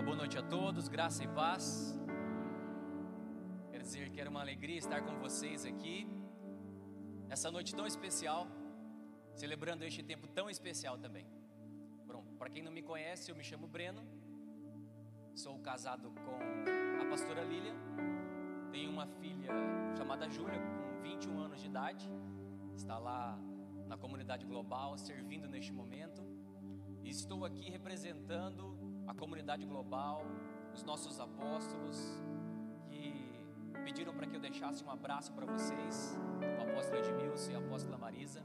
Uma boa noite a todos, graça e paz. Quero dizer que era uma alegria estar com vocês aqui, nessa noite tão especial, celebrando este tempo tão especial também. Bom, para quem não me conhece, eu me chamo Breno, sou casado com a pastora Lília, tenho uma filha chamada Júlia, com 21 anos de idade, está lá na comunidade global, servindo neste momento, e estou aqui representando a comunidade global, os nossos apóstolos, que pediram para que eu deixasse um abraço para vocês, o apóstolo Edmilson e a apóstola Marisa,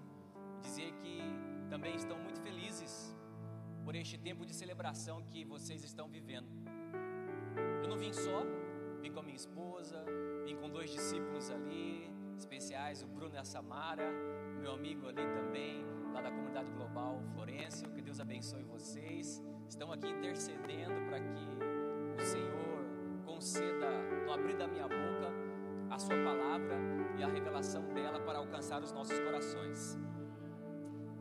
dizer que também estão muito felizes por este tempo de celebração que vocês estão vivendo. Eu não vim só, vim com a minha esposa, vim com dois discípulos ali, especiais, o Bruno e a Samara, meu amigo ali também, lá da comunidade global, Florencio, que Deus abençoe vocês. Estão aqui intercedendo para que o Senhor conceda, no abrir da minha boca, a Sua palavra e a revelação dela para alcançar os nossos corações.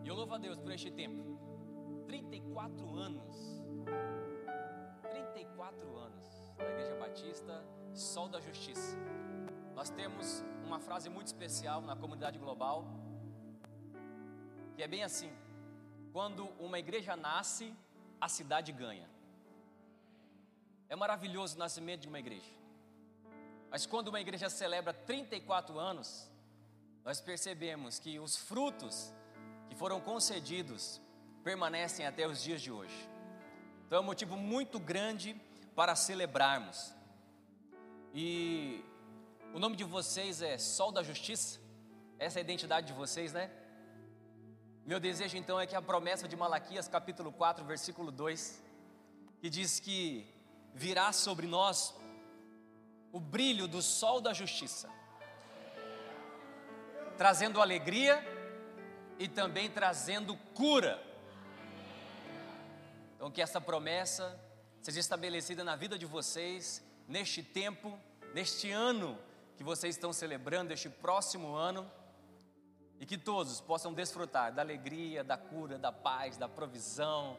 E eu louvo a Deus por este tempo. 34 anos. 34 anos na Igreja Batista, Sol da Justiça. Nós temos uma frase muito especial na comunidade global, que é bem assim: quando uma igreja nasce, a cidade ganha. É maravilhoso o nascimento de uma igreja. Mas quando uma igreja celebra 34 anos, nós percebemos que os frutos que foram concedidos permanecem até os dias de hoje. Então é um motivo muito grande para celebrarmos. E o nome de vocês é Sol da Justiça? Essa é a identidade de vocês, né? Meu desejo então é que a promessa de Malaquias, capítulo 4, versículo 2, que diz que virá sobre nós o brilho do sol da justiça, trazendo alegria e também trazendo cura. Então, que essa promessa seja estabelecida na vida de vocês, neste tempo, neste ano que vocês estão celebrando, este próximo ano e que todos possam desfrutar da alegria, da cura, da paz, da provisão,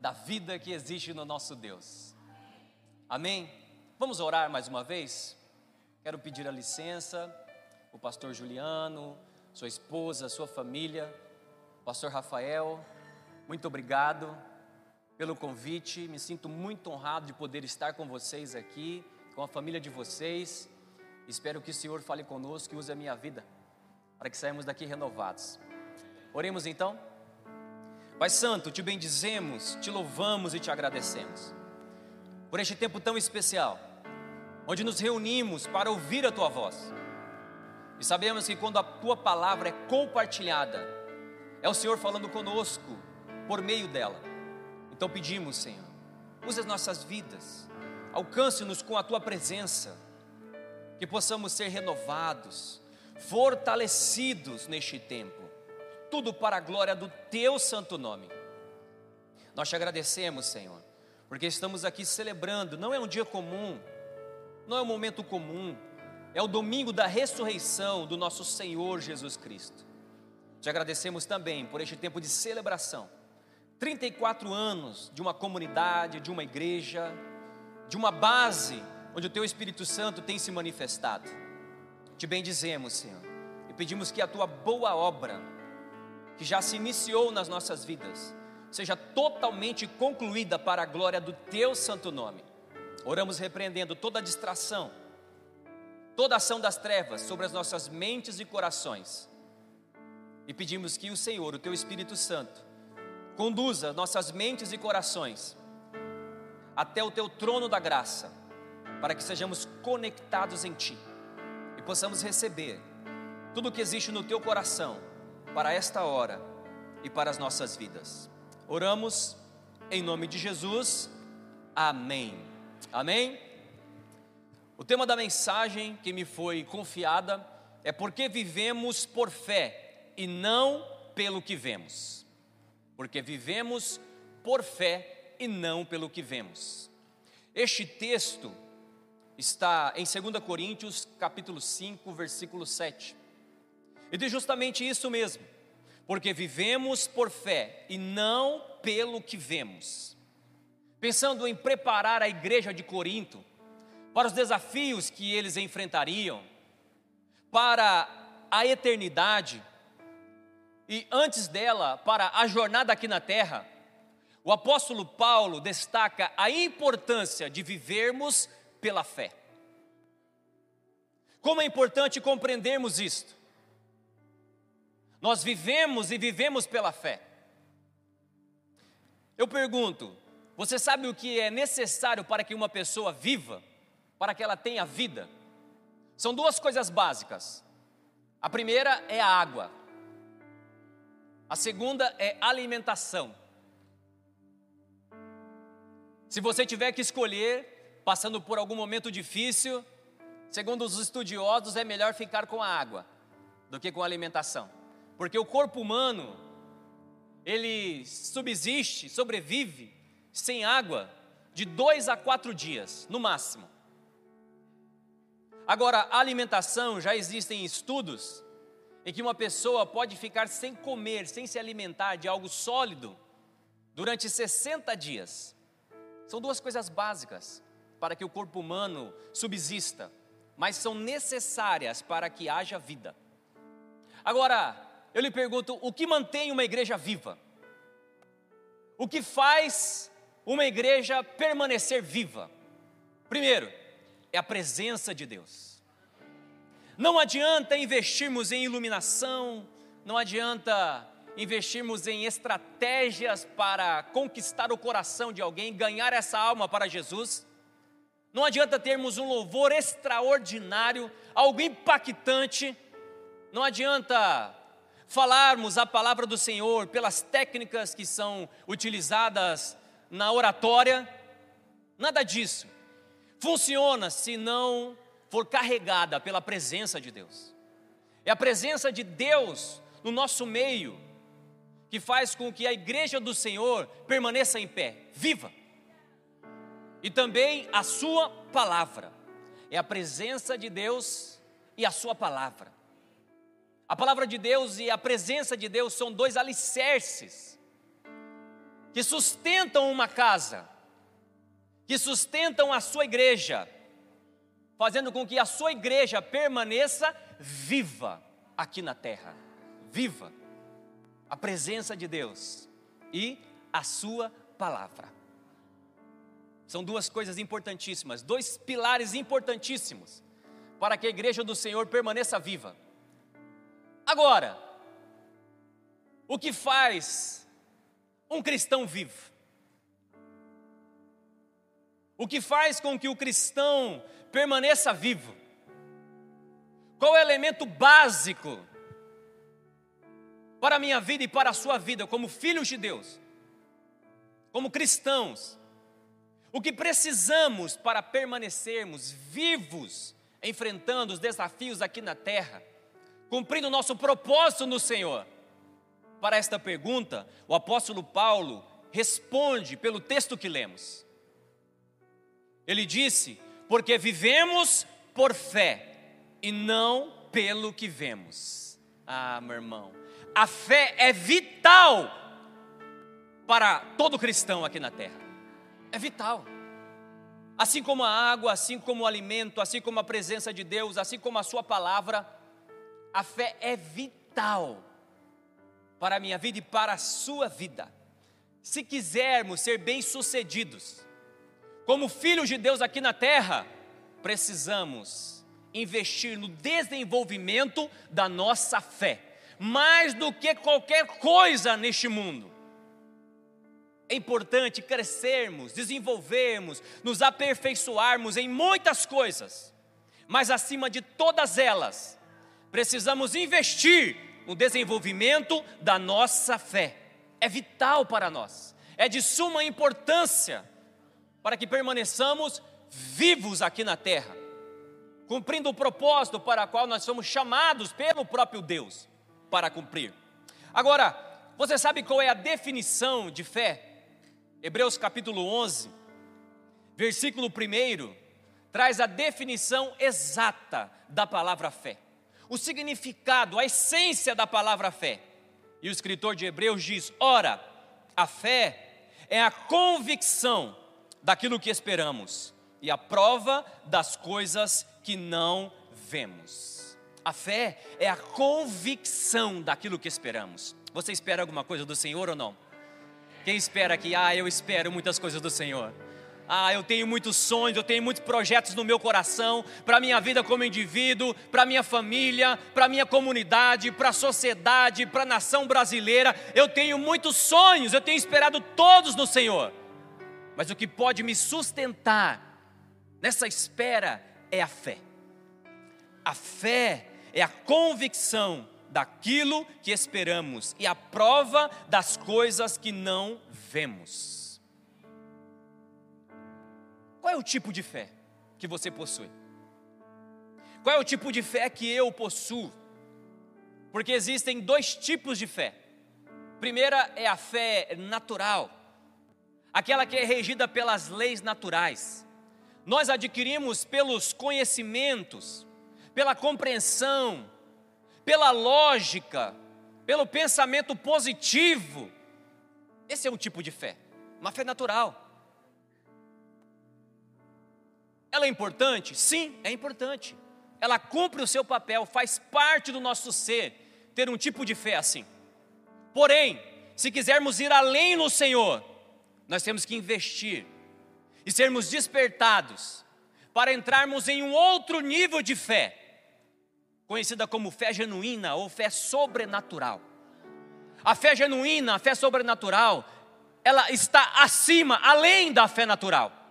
da vida que existe no nosso Deus. Amém? Vamos orar mais uma vez? Quero pedir a licença, o pastor Juliano, sua esposa, sua família, pastor Rafael, muito obrigado pelo convite, me sinto muito honrado de poder estar com vocês aqui, com a família de vocês. Espero que o Senhor fale conosco e use a minha vida para que saímos daqui renovados. Oremos então. Pai Santo, te bendizemos, te louvamos e te agradecemos por este tempo tão especial, onde nos reunimos para ouvir a tua voz. E sabemos que quando a tua palavra é compartilhada, é o Senhor falando conosco por meio dela. Então pedimos, Senhor, use as nossas vidas, alcance-nos com a tua presença, que possamos ser renovados, fortalecidos neste tempo, tudo para a glória do teu santo nome. Nós te agradecemos, Senhor, porque estamos aqui celebrando, não é um dia comum, não é um momento comum, é o domingo da ressurreição do nosso Senhor Jesus Cristo. Te agradecemos também por este tempo de celebração. 34 anos de uma comunidade, de uma igreja, de uma base onde o teu Espírito Santo tem se manifestado. Te bendizemos, Senhor, e pedimos que a tua boa obra, que já se iniciou nas nossas vidas, seja totalmente concluída para a glória do teu santo nome. Oramos repreendendo toda distração, toda ação das trevas sobre as nossas mentes e corações. E pedimos que o Senhor, o teu Espírito Santo, conduza nossas mentes e corações até o teu trono da graça, para que sejamos conectados em ti possamos receber tudo o que existe no teu coração para esta hora e para as nossas vidas. Oramos em nome de Jesus. Amém. Amém. O tema da mensagem que me foi confiada é porque vivemos por fé e não pelo que vemos. Porque vivemos por fé e não pelo que vemos. Este texto está em 2 Coríntios, capítulo 5, versículo 7. E diz justamente isso mesmo, porque vivemos por fé e não pelo que vemos. pensando em preparar a igreja de Corinto para os desafios que eles enfrentariam, para a eternidade e antes dela, para a jornada aqui na terra, o apóstolo Paulo destaca a importância de vivermos pela fé. Como é importante compreendermos isto. Nós vivemos e vivemos pela fé. Eu pergunto: você sabe o que é necessário para que uma pessoa viva, para que ela tenha vida? São duas coisas básicas. A primeira é a água, a segunda é alimentação. Se você tiver que escolher, passando por algum momento difícil, segundo os estudiosos, é melhor ficar com a água do que com a alimentação. Porque o corpo humano, ele subsiste, sobrevive sem água de dois a quatro dias, no máximo. Agora, a alimentação, já existem estudos em que uma pessoa pode ficar sem comer, sem se alimentar de algo sólido durante 60 dias. São duas coisas básicas para que o corpo humano subsista, mas são necessárias para que haja vida. Agora, eu lhe pergunto: o que mantém uma igreja viva? O que faz uma igreja permanecer viva? Primeiro, é a presença de Deus. Não adianta investirmos em iluminação, não adianta investirmos em estratégias para conquistar o coração de alguém, ganhar essa alma para Jesus. Não adianta termos um louvor extraordinário, algo impactante. Não adianta falarmos a palavra do Senhor pelas técnicas que são utilizadas na oratória, nada disso funciona se não for carregada pela presença de Deus. É a presença de Deus no nosso meio que faz com que a igreja do Senhor permaneça em pé, viva. E também a sua palavra. É a presença de Deus e a sua palavra. A palavra de Deus e a presença de Deus são dois alicerces que sustentam uma casa, que sustentam a sua igreja, fazendo com que a sua igreja permaneça viva aqui na terra. Viva a presença de Deus e a sua palavra. São duas coisas importantíssimas, dois pilares importantíssimos para que a igreja do Senhor permaneça viva. Agora, o que faz um cristão vivo? O que faz com que o cristão permaneça vivo? Qual é o elemento básico para a minha vida e para a sua vida, como filhos de Deus, como cristãos? O que precisamos para permanecermos vivos, enfrentando os desafios aqui na terra? cumprindo o nosso propósito no Senhor? Para esta pergunta, o apóstolo Paulo responde pelo texto que lemos. Ele disse: Porque vivemos por fé e não pelo que vemos. Ah, meu irmão, a fé é vital para todo cristão aqui na terra. É vital. Assim como a água, assim como o alimento, assim como a presença de Deus, assim como a Sua palavra, a fé é vital para a minha vida e para a sua vida. Se quisermos ser bem-sucedidos, como filhos de Deus aqui na terra, precisamos investir no desenvolvimento da nossa fé, mais do que qualquer coisa neste mundo. É importante crescermos, desenvolvermos, nos aperfeiçoarmos em muitas coisas, mas acima de todas elas, precisamos investir no desenvolvimento da nossa fé. É vital para nós, é de suma importância para que permaneçamos vivos aqui na terra, cumprindo o propósito para o qual nós somos chamados pelo próprio Deus para cumprir. Agora, você sabe qual é a definição de fé? Hebreus capítulo 11, versículo 1, traz a definição exata da palavra fé o significado, a essência da palavra fé. E o escritor de Hebreus diz: ora, a fé é a convicção daquilo que esperamos e a prova das coisas que não vemos. A fé é a convicção daquilo que esperamos. Você espera alguma coisa do Senhor ou não? Quem espera aqui? Ah, eu espero muitas coisas do Senhor. Ah, eu tenho muitos sonhos, eu tenho muitos projetos no meu coração, para a minha vida como indivíduo, para a minha família, para a minha comunidade, para a sociedade, para a nação brasileira. Eu tenho muitos sonhos, eu tenho esperado todos no Senhor. Mas o que pode me sustentar nessa espera é a fé. A fé é a convicção daquilo que esperamos e a prova das coisas que não vemos. Qual é o tipo de fé que você possui? Qual é o tipo de fé que eu possuo? Porque existem dois tipos de fé. Primeira é a fé natural, aquela que é regida pelas leis naturais. Nós adquirimos pelos conhecimentos, pela compreensão, pela lógica, pelo pensamento positivo. Esse é um tipo de fé, uma fé natural. Ela é importante? Sim, é importante. Ela cumpre o seu papel, faz parte do nosso ser ter um tipo de fé assim. Porém, se quisermos ir além no Senhor, nós temos que investir e sermos despertados para entrarmos em um outro nível de fé, conhecida como fé genuína ou fé sobrenatural. A fé genuína, a fé sobrenatural, ela está acima, além da fé natural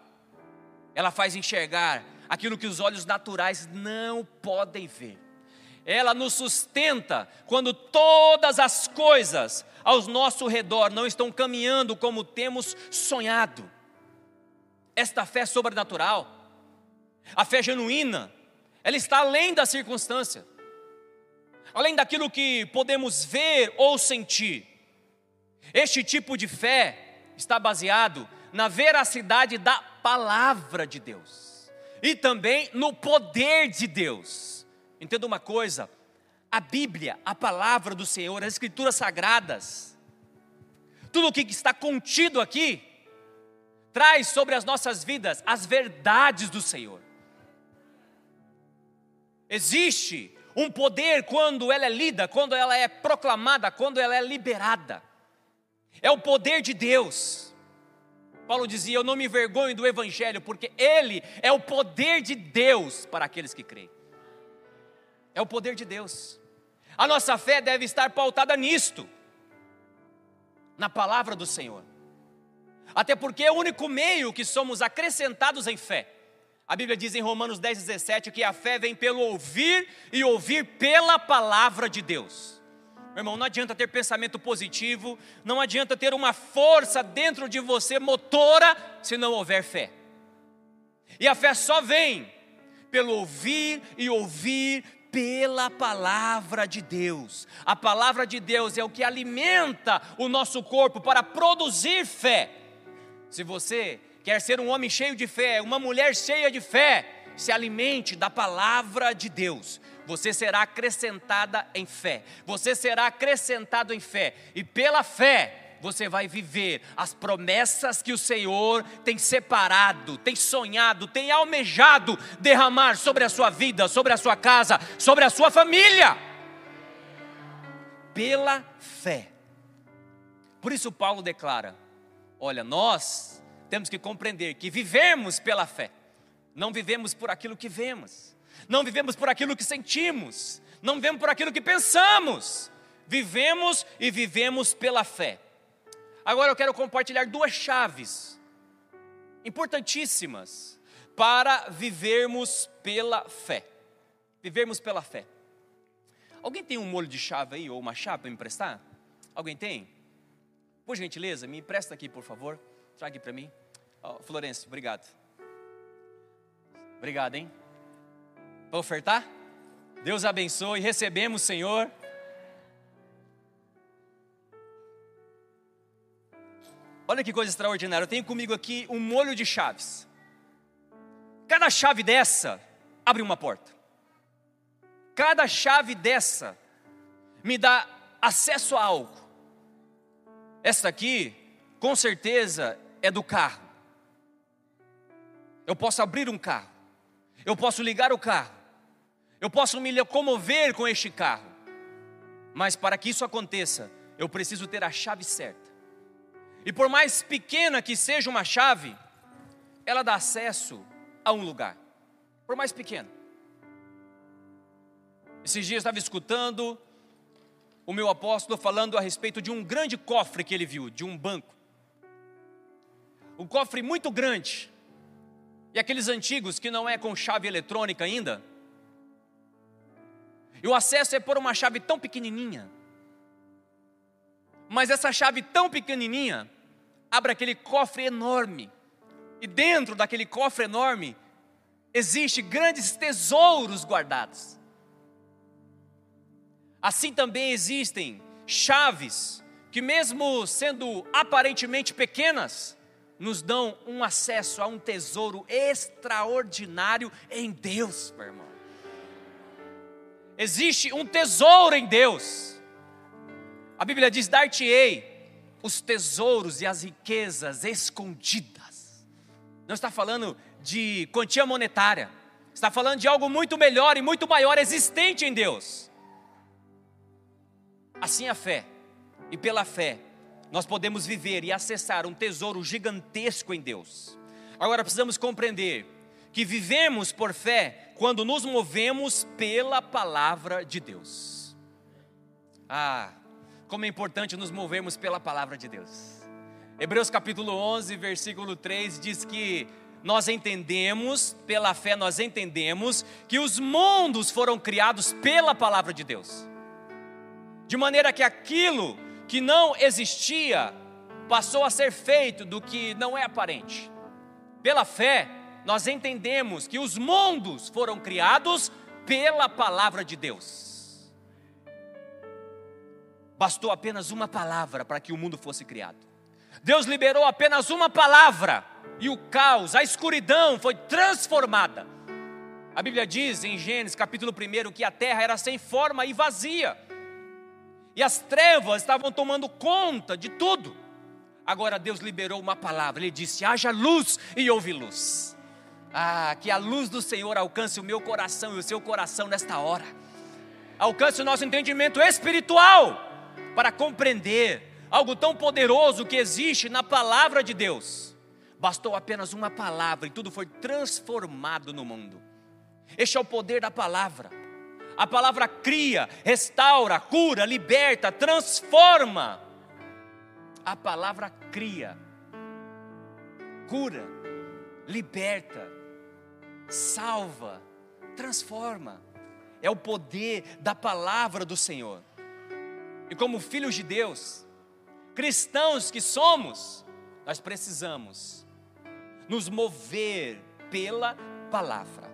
ela faz enxergar aquilo que os olhos naturais não podem ver. Ela nos sustenta quando todas as coisas ao nosso redor não estão caminhando como temos sonhado. Esta fé sobrenatural, a fé genuína, ela está além da circunstância, além daquilo que podemos ver ou sentir. Este tipo de fé está baseado na veracidade da palavra de Deus e também no poder de Deus. Entenda uma coisa: a Bíblia, a palavra do Senhor, as Escrituras sagradas, tudo o que está contido aqui, traz sobre as nossas vidas as verdades do Senhor. Existe um poder quando ela é lida, quando ela é proclamada, quando ela é liberada. É o poder de Deus. Paulo dizia: Eu não me envergonho do Evangelho, porque ele é o poder de Deus para aqueles que creem. É o poder de Deus. A nossa fé deve estar pautada nisto, na palavra do Senhor. Até porque é o único meio que somos acrescentados em fé. A Bíblia diz em Romanos 10, 17 que a fé vem pelo ouvir e ouvir pela palavra de Deus. Meu irmão, não adianta ter pensamento positivo, não adianta ter uma força dentro de você motora se não houver fé. E a fé só vem pelo ouvir e ouvir pela palavra de Deus. A palavra de Deus é o que alimenta o nosso corpo para produzir fé. Se você quer ser um homem cheio de fé, uma mulher cheia de fé, se alimente da palavra de Deus você será acrescentada em fé. Você será acrescentado em fé. E pela fé, você vai viver as promessas que o Senhor tem separado, tem sonhado, tem almejado derramar sobre a sua vida, sobre a sua casa, sobre a sua família. Pela fé. Por isso, Paulo declara: olha, nós temos que compreender que vivemos pela fé, não vivemos por aquilo que vemos não vivemos por aquilo que sentimos, não vivemos por aquilo que pensamos, vivemos e vivemos pela fé. Agora eu quero compartilhar duas chaves importantíssimas para vivermos pela fé. Vivermos pela fé. Alguém tem um molho de chave aí ou uma chave para me emprestar? Alguém tem? Por gentileza, me empresta aqui, por favor. Traga para mim. Oh, Florencio, obrigado. Obrigado, hein? Para ofertar? Deus abençoe, recebemos, Senhor. Olha que coisa extraordinária. Eu tenho comigo aqui um molho de chaves. Cada chave dessa abre uma porta. Cada chave dessa me dá acesso a algo. Esta aqui, com certeza, é do carro. Eu posso abrir um carro, eu posso ligar o carro, eu posso me locomover com este carro, mas para que isso aconteça, eu preciso ter a chave certa. E por mais pequena que seja uma chave, ela dá acesso a um lugar, por mais pequeno. Esses dias eu estava escutando o meu apóstolo falando a respeito de um grande cofre que ele viu, de um banco. Um cofre muito grande. E aqueles antigos que não é com chave eletrônica ainda. E o acesso é por uma chave tão pequenininha. Mas essa chave tão pequenininha abre aquele cofre enorme. E dentro daquele cofre enorme existe grandes tesouros guardados. Assim também existem chaves que, mesmo sendo aparentemente pequenas, nos dão um acesso a um tesouro extraordinário em Deus, meu irmão. Existe um tesouro em Deus. A Bíblia diz: dar-te-ei os tesouros e as riquezas escondidas. Não está falando de quantia monetária, está falando de algo muito melhor e muito maior existente em Deus. Assim a fé, e pela fé, nós podemos viver e acessar um tesouro gigantesco em Deus. Agora precisamos compreender que vivemos por fé quando nos movemos pela palavra de Deus. Ah, como é importante nos movermos pela palavra de Deus. Hebreus capítulo 11, versículo 3 diz que nós entendemos, pela fé nós entendemos que os mundos foram criados pela palavra de Deus de maneira que aquilo que não existia passou a ser feito do que não é aparente. Pela fé, nós entendemos que os mundos foram criados pela palavra de Deus. Bastou apenas uma palavra para que o mundo fosse criado. Deus liberou apenas uma palavra e o caos, a escuridão foi transformada. A Bíblia diz em Gênesis capítulo 1 que a terra era sem forma e vazia e as trevas estavam tomando conta de tudo. Agora Deus liberou uma palavra, Ele disse: haja luz e houve luz. Ah, que a luz do Senhor alcance o meu coração e o seu coração nesta hora. Alcance o nosso entendimento espiritual para compreender algo tão poderoso que existe na palavra de Deus. Bastou apenas uma palavra e tudo foi transformado no mundo. Este é o poder da palavra. A palavra cria, restaura, cura, liberta, transforma. A palavra cria, cura, liberta, salva, transforma. É o poder da palavra do Senhor. E como filhos de Deus, cristãos que somos, nós precisamos nos mover pela palavra.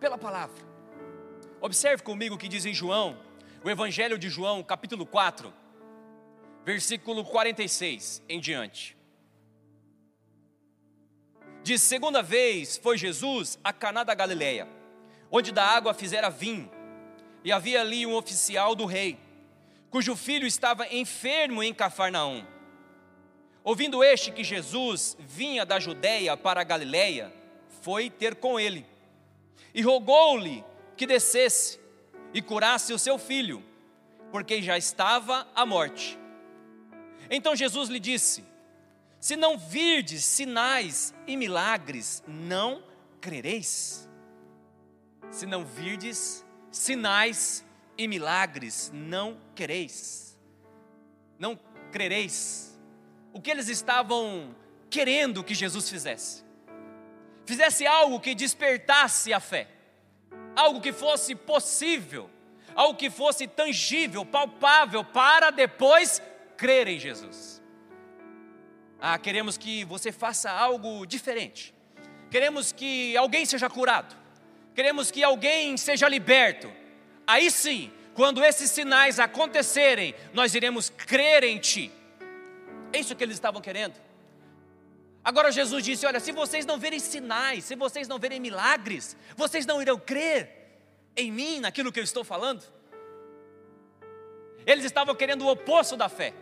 Pela palavra. Observe comigo o que diz em João, o Evangelho de João, capítulo 4, versículo 46 em diante. Diz: segunda vez foi Jesus a Caná da Galileia, onde da água fizera vinho, e havia ali um oficial do rei, cujo filho estava enfermo em Cafarnaum. Ouvindo este que Jesus vinha da Judéia para a Galileia, foi ter com ele, e rogou-lhe que descesse e curasse o seu filho, porque já estava à morte. Então Jesus lhe disse: Se não virdes sinais e milagres, não crereis. Se não virdes sinais e milagres, não quereis. Não crereis. O que eles estavam querendo que Jesus fizesse? Fizesse algo que despertasse a fé algo que fosse possível, algo que fosse tangível, palpável, para depois crer em Jesus. Ah, queremos que você faça algo diferente. Queremos que alguém seja curado. Queremos que alguém seja liberto. Aí sim, quando esses sinais acontecerem, nós iremos crer em Ti. É isso que eles estavam querendo. Agora Jesus disse: Olha, se vocês não verem sinais, se vocês não verem milagres, vocês não irão crer em mim, naquilo que eu estou falando. Eles estavam querendo o oposto da fé,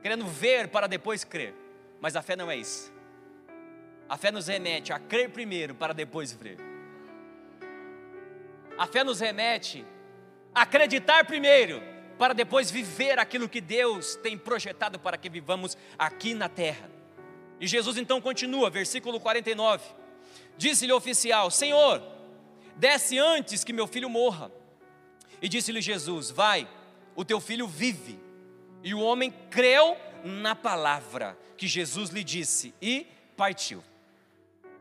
querendo ver para depois crer, mas a fé não é isso. A fé nos remete a crer primeiro para depois ver. A fé nos remete a acreditar primeiro para depois viver aquilo que Deus tem projetado para que vivamos aqui na terra. E Jesus então continua, versículo 49. Disse-lhe o oficial: Senhor, desce antes que meu filho morra. E disse-lhe Jesus: Vai, o teu filho vive. E o homem creu na palavra que Jesus lhe disse e partiu.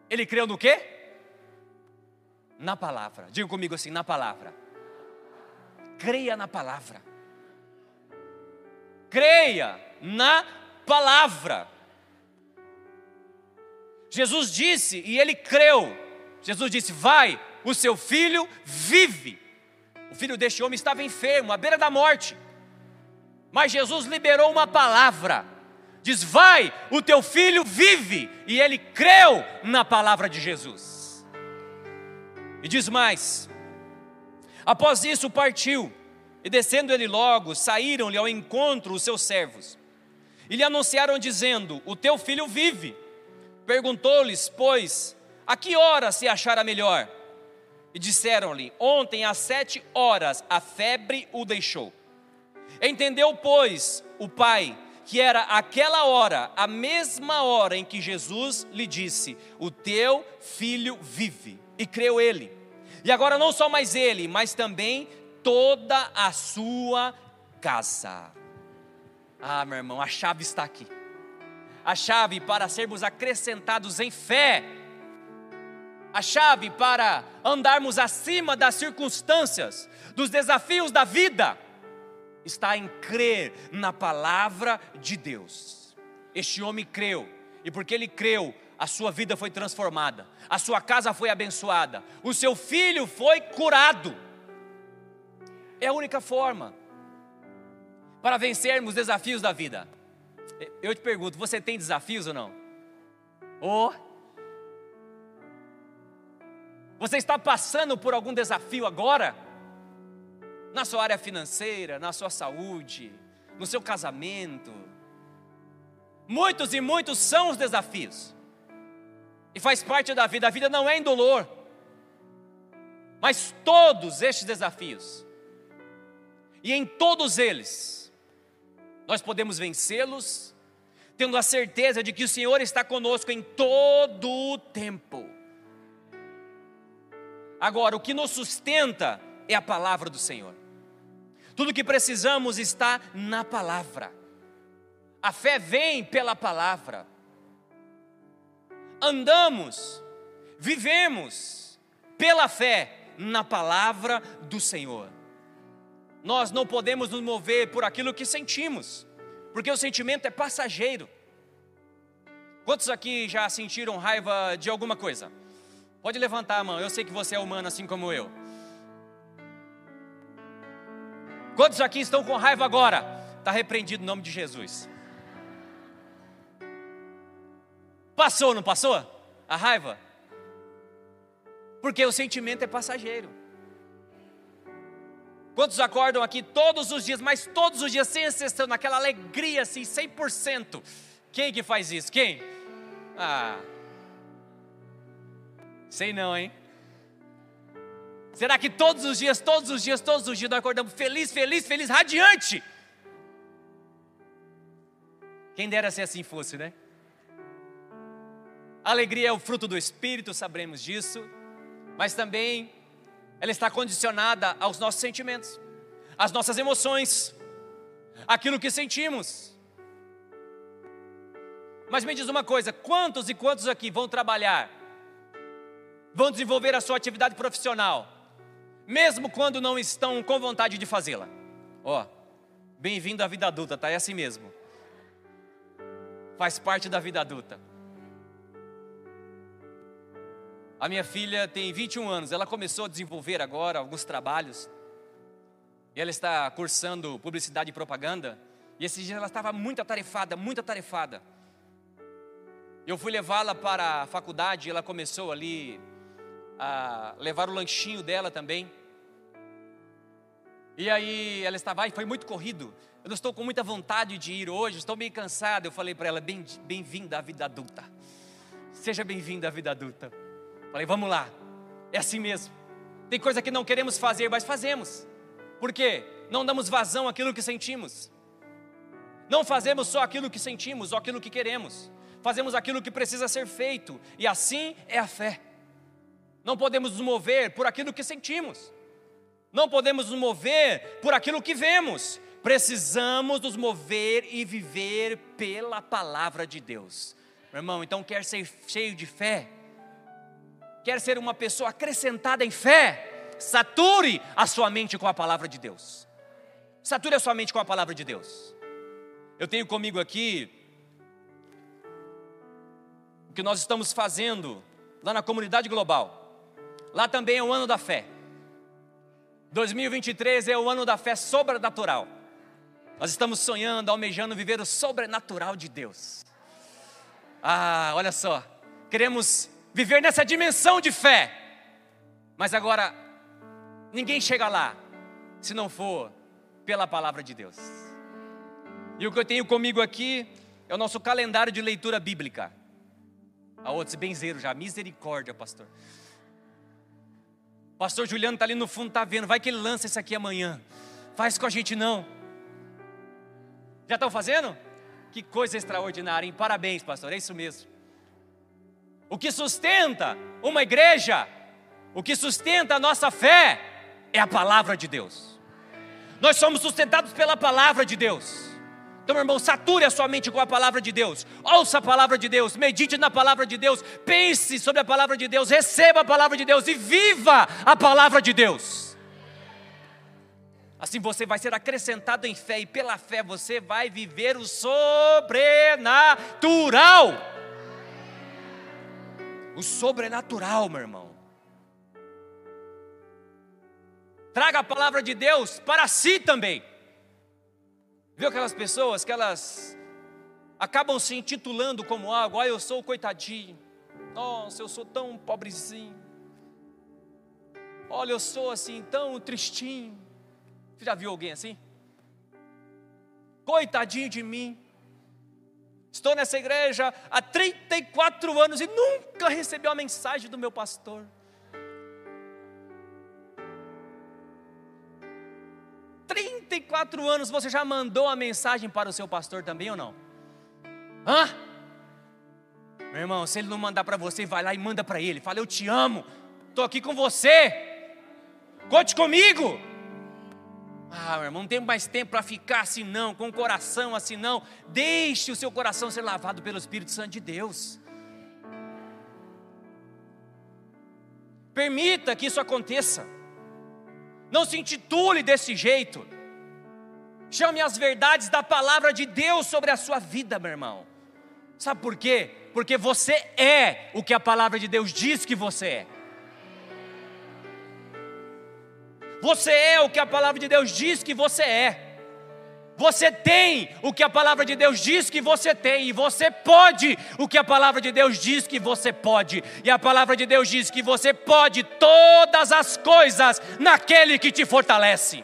Ele creu no quê? Na palavra. Diga comigo assim: na palavra. Creia na palavra. Creia na palavra. Jesus disse e ele creu. Jesus disse: Vai, o seu filho vive. O filho deste homem estava enfermo, à beira da morte. Mas Jesus liberou uma palavra. Diz: Vai, o teu filho vive. E ele creu na palavra de Jesus. E diz mais: Após isso partiu, e descendo ele logo, saíram-lhe ao encontro os seus servos. E lhe anunciaram, dizendo: O teu filho vive. Perguntou-lhes, pois, a que hora se achara melhor? E disseram-lhe: Ontem às sete horas a febre o deixou. Entendeu, pois, o pai que era aquela hora, a mesma hora em que Jesus lhe disse: O teu filho vive. E creu ele. E agora não só mais ele, mas também toda a sua casa. Ah, meu irmão, a chave está aqui. A chave para sermos acrescentados em fé. A chave para andarmos acima das circunstâncias, dos desafios da vida, está em crer na palavra de Deus. Este homem creu, e porque ele creu, a sua vida foi transformada, a sua casa foi abençoada, o seu filho foi curado. É a única forma para vencermos os desafios da vida. Eu te pergunto, você tem desafios ou não? Ou você está passando por algum desafio agora? Na sua área financeira, na sua saúde, no seu casamento. Muitos e muitos são os desafios. E faz parte da vida. A vida não é indolor. Mas todos estes desafios e em todos eles, nós podemos vencê-los, tendo a certeza de que o Senhor está conosco em todo o tempo. Agora, o que nos sustenta é a palavra do Senhor. Tudo que precisamos está na palavra. A fé vem pela palavra. Andamos, vivemos pela fé na palavra do Senhor. Nós não podemos nos mover por aquilo que sentimos, porque o sentimento é passageiro. Quantos aqui já sentiram raiva de alguma coisa? Pode levantar a mão, eu sei que você é humano assim como eu. Quantos aqui estão com raiva agora? Está repreendido no nome de Jesus. Passou, não passou? A raiva? Porque o sentimento é passageiro. Quantos acordam aqui todos os dias, mas todos os dias, sem exceção, naquela alegria assim, 100%? Quem que faz isso? Quem? Ah. Sei não, hein? Será que todos os dias, todos os dias, todos os dias nós acordamos feliz, feliz, feliz, radiante? Quem dera se assim fosse, né? A alegria é o fruto do Espírito, saberemos disso, mas também ela está condicionada aos nossos sentimentos, às nossas emoções, aquilo que sentimos. Mas me diz uma coisa: quantos e quantos aqui vão trabalhar, vão desenvolver a sua atividade profissional, mesmo quando não estão com vontade de fazê-la? Ó, oh, bem-vindo à vida adulta, tá? É assim mesmo. Faz parte da vida adulta. A minha filha tem 21 anos, ela começou a desenvolver agora alguns trabalhos. E ela está cursando publicidade e propaganda. E esses dias ela estava muito atarefada, muito atarefada. Eu fui levá-la para a faculdade, ela começou ali a levar o lanchinho dela também. E aí ela estava, e foi muito corrido. Eu não estou com muita vontade de ir hoje, estou meio cansada. Eu falei para ela, bem-vinda bem à vida adulta. Seja bem-vindo à vida adulta. Falei, vamos lá. É assim mesmo. Tem coisa que não queremos fazer, mas fazemos. Por quê? Não damos vazão àquilo que sentimos. Não fazemos só aquilo que sentimos ou aquilo que queremos. Fazemos aquilo que precisa ser feito. E assim é a fé. Não podemos nos mover por aquilo que sentimos. Não podemos nos mover por aquilo que vemos. Precisamos nos mover e viver pela palavra de Deus. Meu irmão, então quer ser cheio de fé? Quer ser uma pessoa acrescentada em fé? Sature a sua mente com a palavra de Deus. Sature a sua mente com a palavra de Deus. Eu tenho comigo aqui o que nós estamos fazendo lá na comunidade global. Lá também é o ano da fé. 2023 é o ano da fé sobrenatural. Nós estamos sonhando, almejando viver o sobrenatural de Deus. Ah, olha só. Queremos viver nessa dimensão de fé. Mas agora, ninguém chega lá se não for pela palavra de Deus. E o que eu tenho comigo aqui é o nosso calendário de leitura bíblica. A outros benzeiro já, misericórdia, pastor. Pastor Juliano está ali no fundo, está vendo. Vai que ele lança isso aqui amanhã. Faz com a gente não. Já estão fazendo? Que coisa extraordinária, hein? Parabéns, pastor. É isso mesmo. O que sustenta uma igreja, o que sustenta a nossa fé, é a palavra de Deus. Nós somos sustentados pela palavra de Deus. Então, meu irmão, sature a sua mente com a palavra de Deus. Ouça a palavra de Deus, medite na palavra de Deus, pense sobre a palavra de Deus, receba a palavra de Deus e viva a palavra de Deus. Assim você vai ser acrescentado em fé e pela fé você vai viver o sobrenatural. O sobrenatural, meu irmão. Traga a palavra de Deus para si também. Viu aquelas pessoas que elas acabam se intitulando como algo, ah, eu sou o coitadinho. Nossa, eu sou tão pobrezinho. Olha, eu sou assim, tão tristinho. Você já viu alguém assim? Coitadinho de mim. Estou nessa igreja há 34 anos e nunca recebi uma mensagem do meu pastor. 34 anos você já mandou a mensagem para o seu pastor também ou não? Hã? Meu irmão, se ele não mandar para você, vai lá e manda para ele. Fala, eu te amo, estou aqui com você, conte comigo. Ah, meu irmão, não tem mais tempo para ficar assim não, com o coração assim não. Deixe o seu coração ser lavado pelo Espírito Santo de Deus. Permita que isso aconteça. Não se intitule desse jeito. Chame as verdades da palavra de Deus sobre a sua vida, meu irmão. Sabe por quê? Porque você é o que a palavra de Deus diz que você é. Você é o que a palavra de Deus diz que você é. Você tem o que a palavra de Deus diz que você tem, e você pode o que a palavra de Deus diz que você pode, e a palavra de Deus diz que você pode todas as coisas naquele que te fortalece.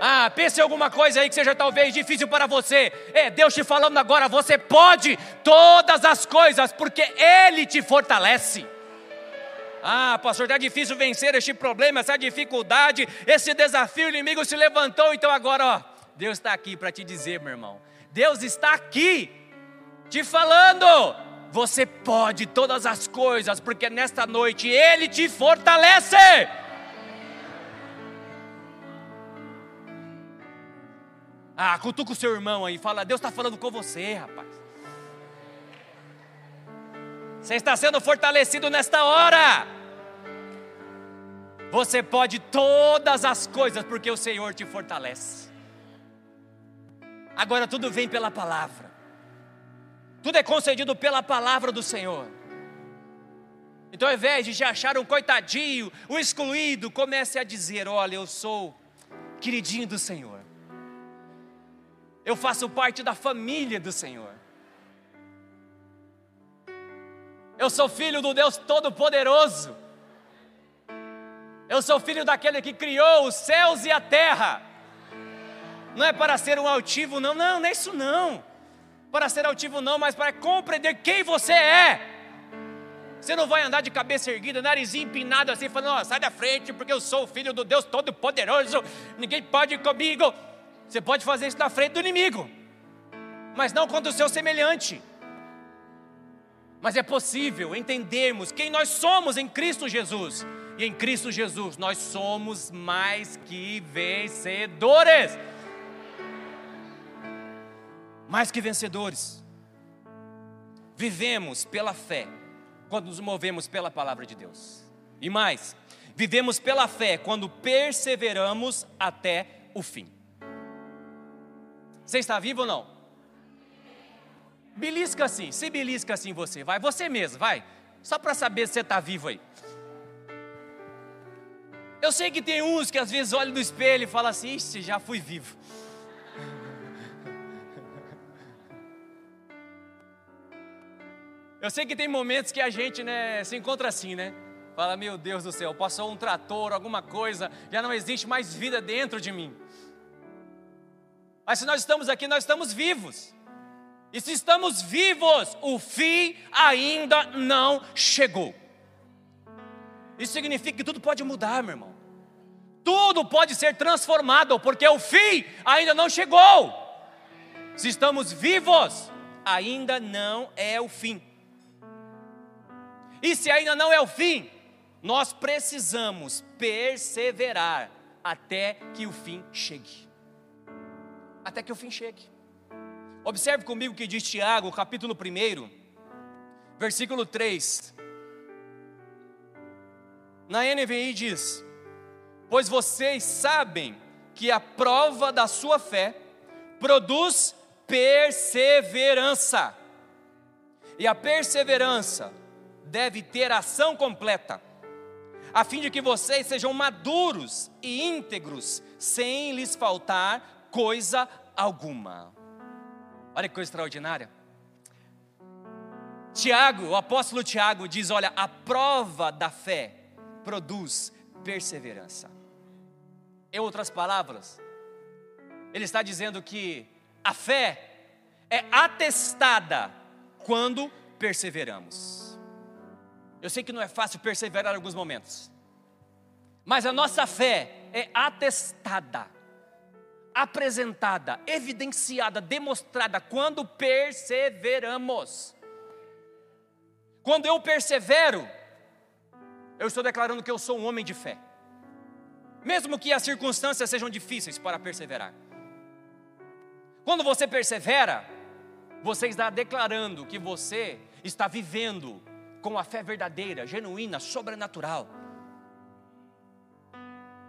Ah, pense em alguma coisa aí que seja talvez difícil para você. É Deus te falando agora, você pode todas as coisas, porque Ele te fortalece. Ah, pastor, está difícil vencer este problema, essa dificuldade, esse desafio, o inimigo se levantou, então agora, ó, Deus está aqui para te dizer, meu irmão. Deus está aqui te falando. Você pode todas as coisas, porque nesta noite Ele te fortalece. Ah, cutuca o seu irmão aí, fala, Deus está falando com você, rapaz. Você está sendo fortalecido nesta hora. Você pode todas as coisas porque o Senhor te fortalece. Agora tudo vem pela palavra. Tudo é concedido pela palavra do Senhor. Então, ao invés de achar um coitadinho, um excluído, comece a dizer: Olha, eu sou queridinho do Senhor eu faço parte da família do Senhor. Eu sou filho do Deus Todo-Poderoso. Eu sou filho daquele que criou os céus e a terra. Não é para ser um altivo, não, não, não é isso não. para ser altivo, não, mas para compreender quem você é. Você não vai andar de cabeça erguida, narizinho empinado assim, falando: oh, sai da frente, porque eu sou o filho do Deus Todo-Poderoso, ninguém pode ir comigo. Você pode fazer isso na frente do inimigo, mas não contra o seu semelhante. Mas é possível entendermos quem nós somos em Cristo Jesus. E em Cristo Jesus nós somos mais que vencedores. Mais que vencedores. Vivemos pela fé quando nos movemos pela palavra de Deus. E mais, vivemos pela fé quando perseveramos até o fim. Você está vivo ou não? Belisca assim, se belisca assim você, vai, você mesmo, vai. Só para saber se você está vivo aí. Eu sei que tem uns que às vezes olham no espelho e falam assim: Ixi, já fui vivo. Eu sei que tem momentos que a gente né, se encontra assim, né? Fala, meu Deus do céu, passou um trator, alguma coisa, já não existe mais vida dentro de mim. Mas se nós estamos aqui, nós estamos vivos. E se estamos vivos, o fim ainda não chegou. Isso significa que tudo pode mudar, meu irmão. Tudo pode ser transformado, porque o fim ainda não chegou. Se estamos vivos, ainda não é o fim. E se ainda não é o fim, nós precisamos perseverar até que o fim chegue. Até que o fim chegue. Observe comigo o que diz Tiago, capítulo 1, versículo 3. Na NVI diz: Pois vocês sabem que a prova da sua fé produz perseverança. E a perseverança deve ter ação completa, a fim de que vocês sejam maduros e íntegros, sem lhes faltar coisa alguma. Olha que coisa extraordinária. Tiago, o apóstolo Tiago diz: Olha, a prova da fé produz perseverança. Em outras palavras, ele está dizendo que a fé é atestada quando perseveramos. Eu sei que não é fácil perseverar em alguns momentos, mas a nossa fé é atestada apresentada, evidenciada, demonstrada quando perseveramos. Quando eu persevero, eu estou declarando que eu sou um homem de fé. Mesmo que as circunstâncias sejam difíceis para perseverar. Quando você persevera, você está declarando que você está vivendo com a fé verdadeira, genuína, sobrenatural.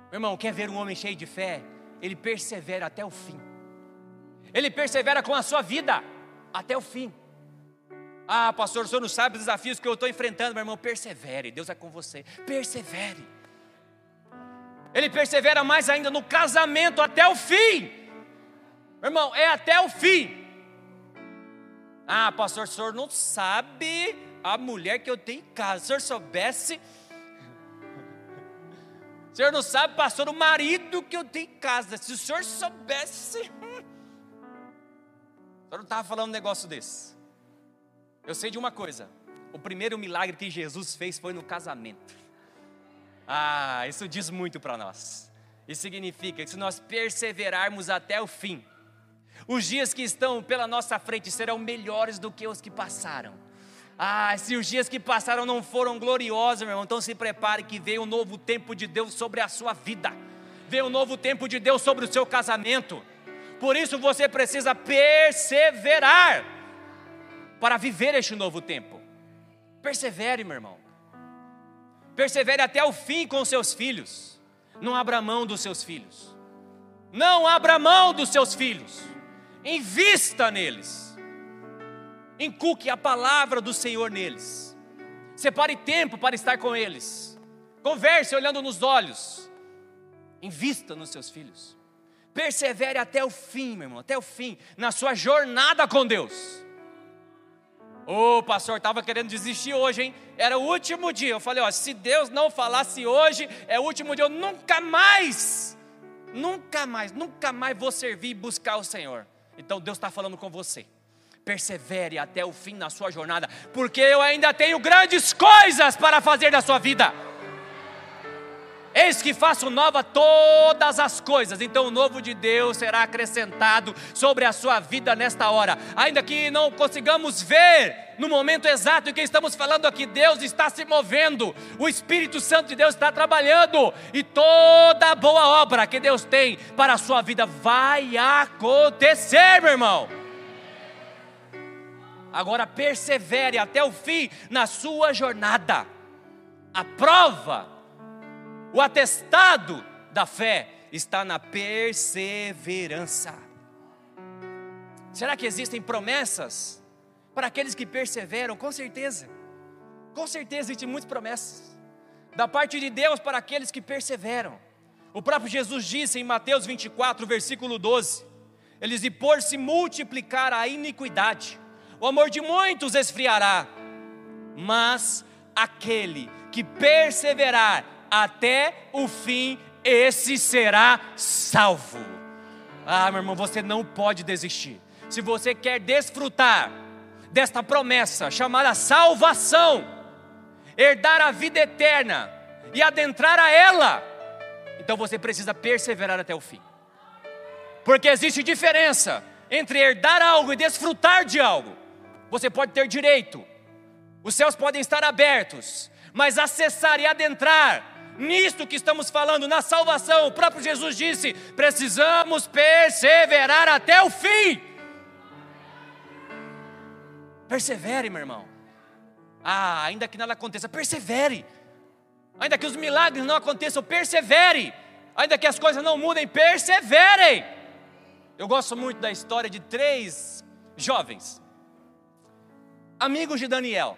Meu irmão, quer ver um homem cheio de fé? Ele persevera até o fim. Ele persevera com a sua vida até o fim. Ah, pastor, o senhor não sabe os desafios que eu estou enfrentando, meu irmão. Persevere, Deus é com você. Persevere. Ele persevera mais ainda no casamento até o fim. Meu irmão, é até o fim. Ah, pastor, o senhor não sabe a mulher que eu tenho em casa. Se o senhor soubesse o senhor não sabe, pastor, o marido que eu tenho em casa. Se o senhor soubesse. O senhor não estava falando um negócio desse. Eu sei de uma coisa: o primeiro milagre que Jesus fez foi no casamento. Ah, isso diz muito para nós. Isso significa que se nós perseverarmos até o fim, os dias que estão pela nossa frente serão melhores do que os que passaram. Ah, se os dias que passaram não foram gloriosos, meu irmão, então se prepare que veio um novo tempo de Deus sobre a sua vida, veio um novo tempo de Deus sobre o seu casamento. Por isso você precisa perseverar para viver este novo tempo. Persevere, meu irmão. Persevere até o fim com seus filhos. Não abra mão dos seus filhos. Não abra mão dos seus filhos. Invista neles inculque a palavra do Senhor neles. Separe tempo para estar com eles. Converse olhando nos olhos. Invista nos seus filhos. Persevere até o fim, meu irmão, até o fim, na sua jornada com Deus. Ô oh, pastor, estava querendo desistir hoje, hein? Era o último dia. Eu falei: ó, se Deus não falasse hoje, é o último dia, eu nunca mais, nunca mais, nunca mais vou servir e buscar o Senhor. Então Deus está falando com você Persevere até o fim na sua jornada, porque eu ainda tenho grandes coisas para fazer na sua vida. Eis que faço nova todas as coisas, então o novo de Deus será acrescentado sobre a sua vida nesta hora. Ainda que não consigamos ver no momento exato em que estamos falando aqui, Deus está se movendo, o Espírito Santo de Deus está trabalhando, e toda boa obra que Deus tem para a sua vida vai acontecer, meu irmão. Agora persevere até o fim na sua jornada. A prova o atestado da fé está na perseverança. Será que existem promessas para aqueles que perseveram? Com certeza. Com certeza existem muitas promessas. Da parte de Deus para aqueles que perseveram. O próprio Jesus disse em Mateus 24, versículo 12: Ele diz: E por se multiplicar a iniquidade, o amor de muitos esfriará, mas aquele que perseverar até o fim, esse será salvo. Ah, meu irmão, você não pode desistir. Se você quer desfrutar desta promessa chamada salvação, herdar a vida eterna e adentrar a ela, então você precisa perseverar até o fim. Porque existe diferença entre herdar algo e desfrutar de algo. Você pode ter direito, os céus podem estar abertos, mas acessar e adentrar nisto que estamos falando, na salvação. O próprio Jesus disse: precisamos perseverar até o fim. Persevere, meu irmão. Ah, ainda que nada aconteça, persevere. Ainda que os milagres não aconteçam, persevere. Ainda que as coisas não mudem, perseverem. Eu gosto muito da história de três jovens, amigos de Daniel.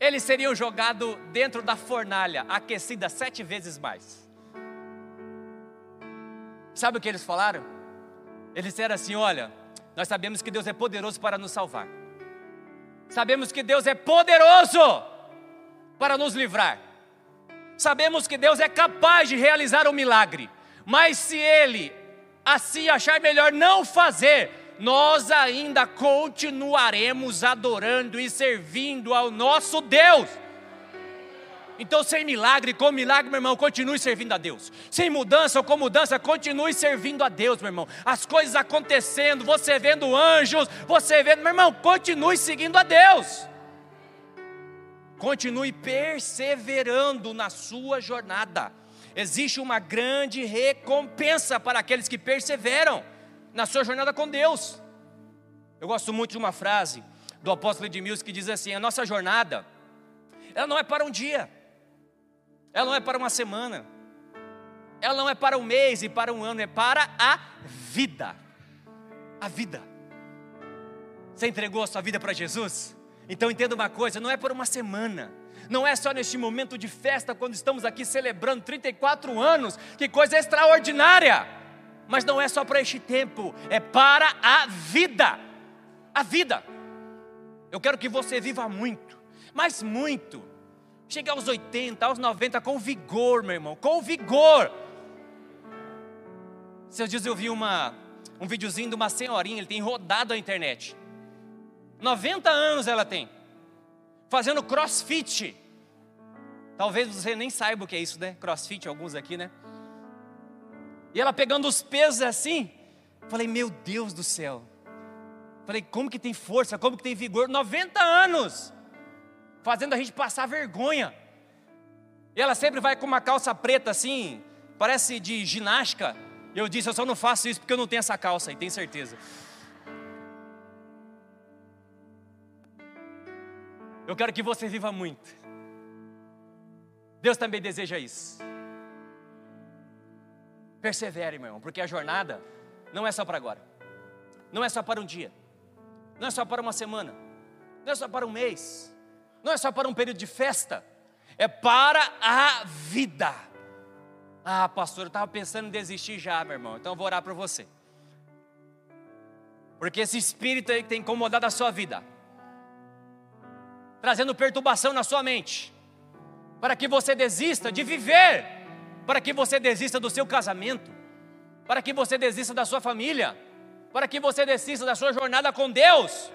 eles seriam jogados dentro da fornalha, aquecida sete vezes mais. Sabe o que eles falaram? Eles disseram assim: Olha, nós sabemos que Deus é poderoso para nos salvar, sabemos que Deus é poderoso para nos livrar, sabemos que Deus é capaz de realizar um milagre, mas se Ele assim achar melhor não fazer, nós ainda continuaremos adorando e servindo ao nosso Deus. Então, sem milagre, com milagre, meu irmão, continue servindo a Deus. Sem mudança ou com mudança, continue servindo a Deus, meu irmão. As coisas acontecendo, você vendo anjos, você vendo, meu irmão, continue seguindo a Deus. Continue perseverando na sua jornada. Existe uma grande recompensa para aqueles que perseveram na sua jornada com Deus. Eu gosto muito de uma frase do apóstolo Edmilson que diz assim: a nossa jornada, ela não é para um dia, ela não é para uma semana, ela não é para um mês e para um ano, é para a vida. A vida. Você entregou a sua vida para Jesus? Então entenda uma coisa: não é por uma semana, não é só neste momento de festa, quando estamos aqui celebrando 34 anos, que coisa extraordinária mas não é só para este tempo, é para a vida. A vida. Eu quero que você viva muito, mas muito. Chegue aos 80, aos 90 com vigor, meu irmão, com vigor. Esses dias eu vi uma, um videozinho de uma senhorinha, ele tem rodado a internet. 90 anos ela tem, fazendo crossfit. Talvez você nem saiba o que é isso, né? Crossfit, alguns aqui, né? E ela pegando os pesos assim, falei, meu Deus do céu. Falei, como que tem força, como que tem vigor? 90 anos, fazendo a gente passar vergonha. E ela sempre vai com uma calça preta assim, parece de ginástica. E eu disse, eu só não faço isso porque eu não tenho essa calça aí, tenho certeza. Eu quero que você viva muito. Deus também deseja isso. Persevere, meu irmão, porque a jornada não é só para agora, não é só para um dia, não é só para uma semana, não é só para um mês, não é só para um período de festa, é para a vida. Ah, pastor, eu estava pensando em desistir já, meu irmão, então eu vou orar para você. Porque esse espírito aí que tem incomodado a sua vida, trazendo perturbação na sua mente, para que você desista de viver para que você desista do seu casamento, para que você desista da sua família, para que você desista da sua jornada com Deus,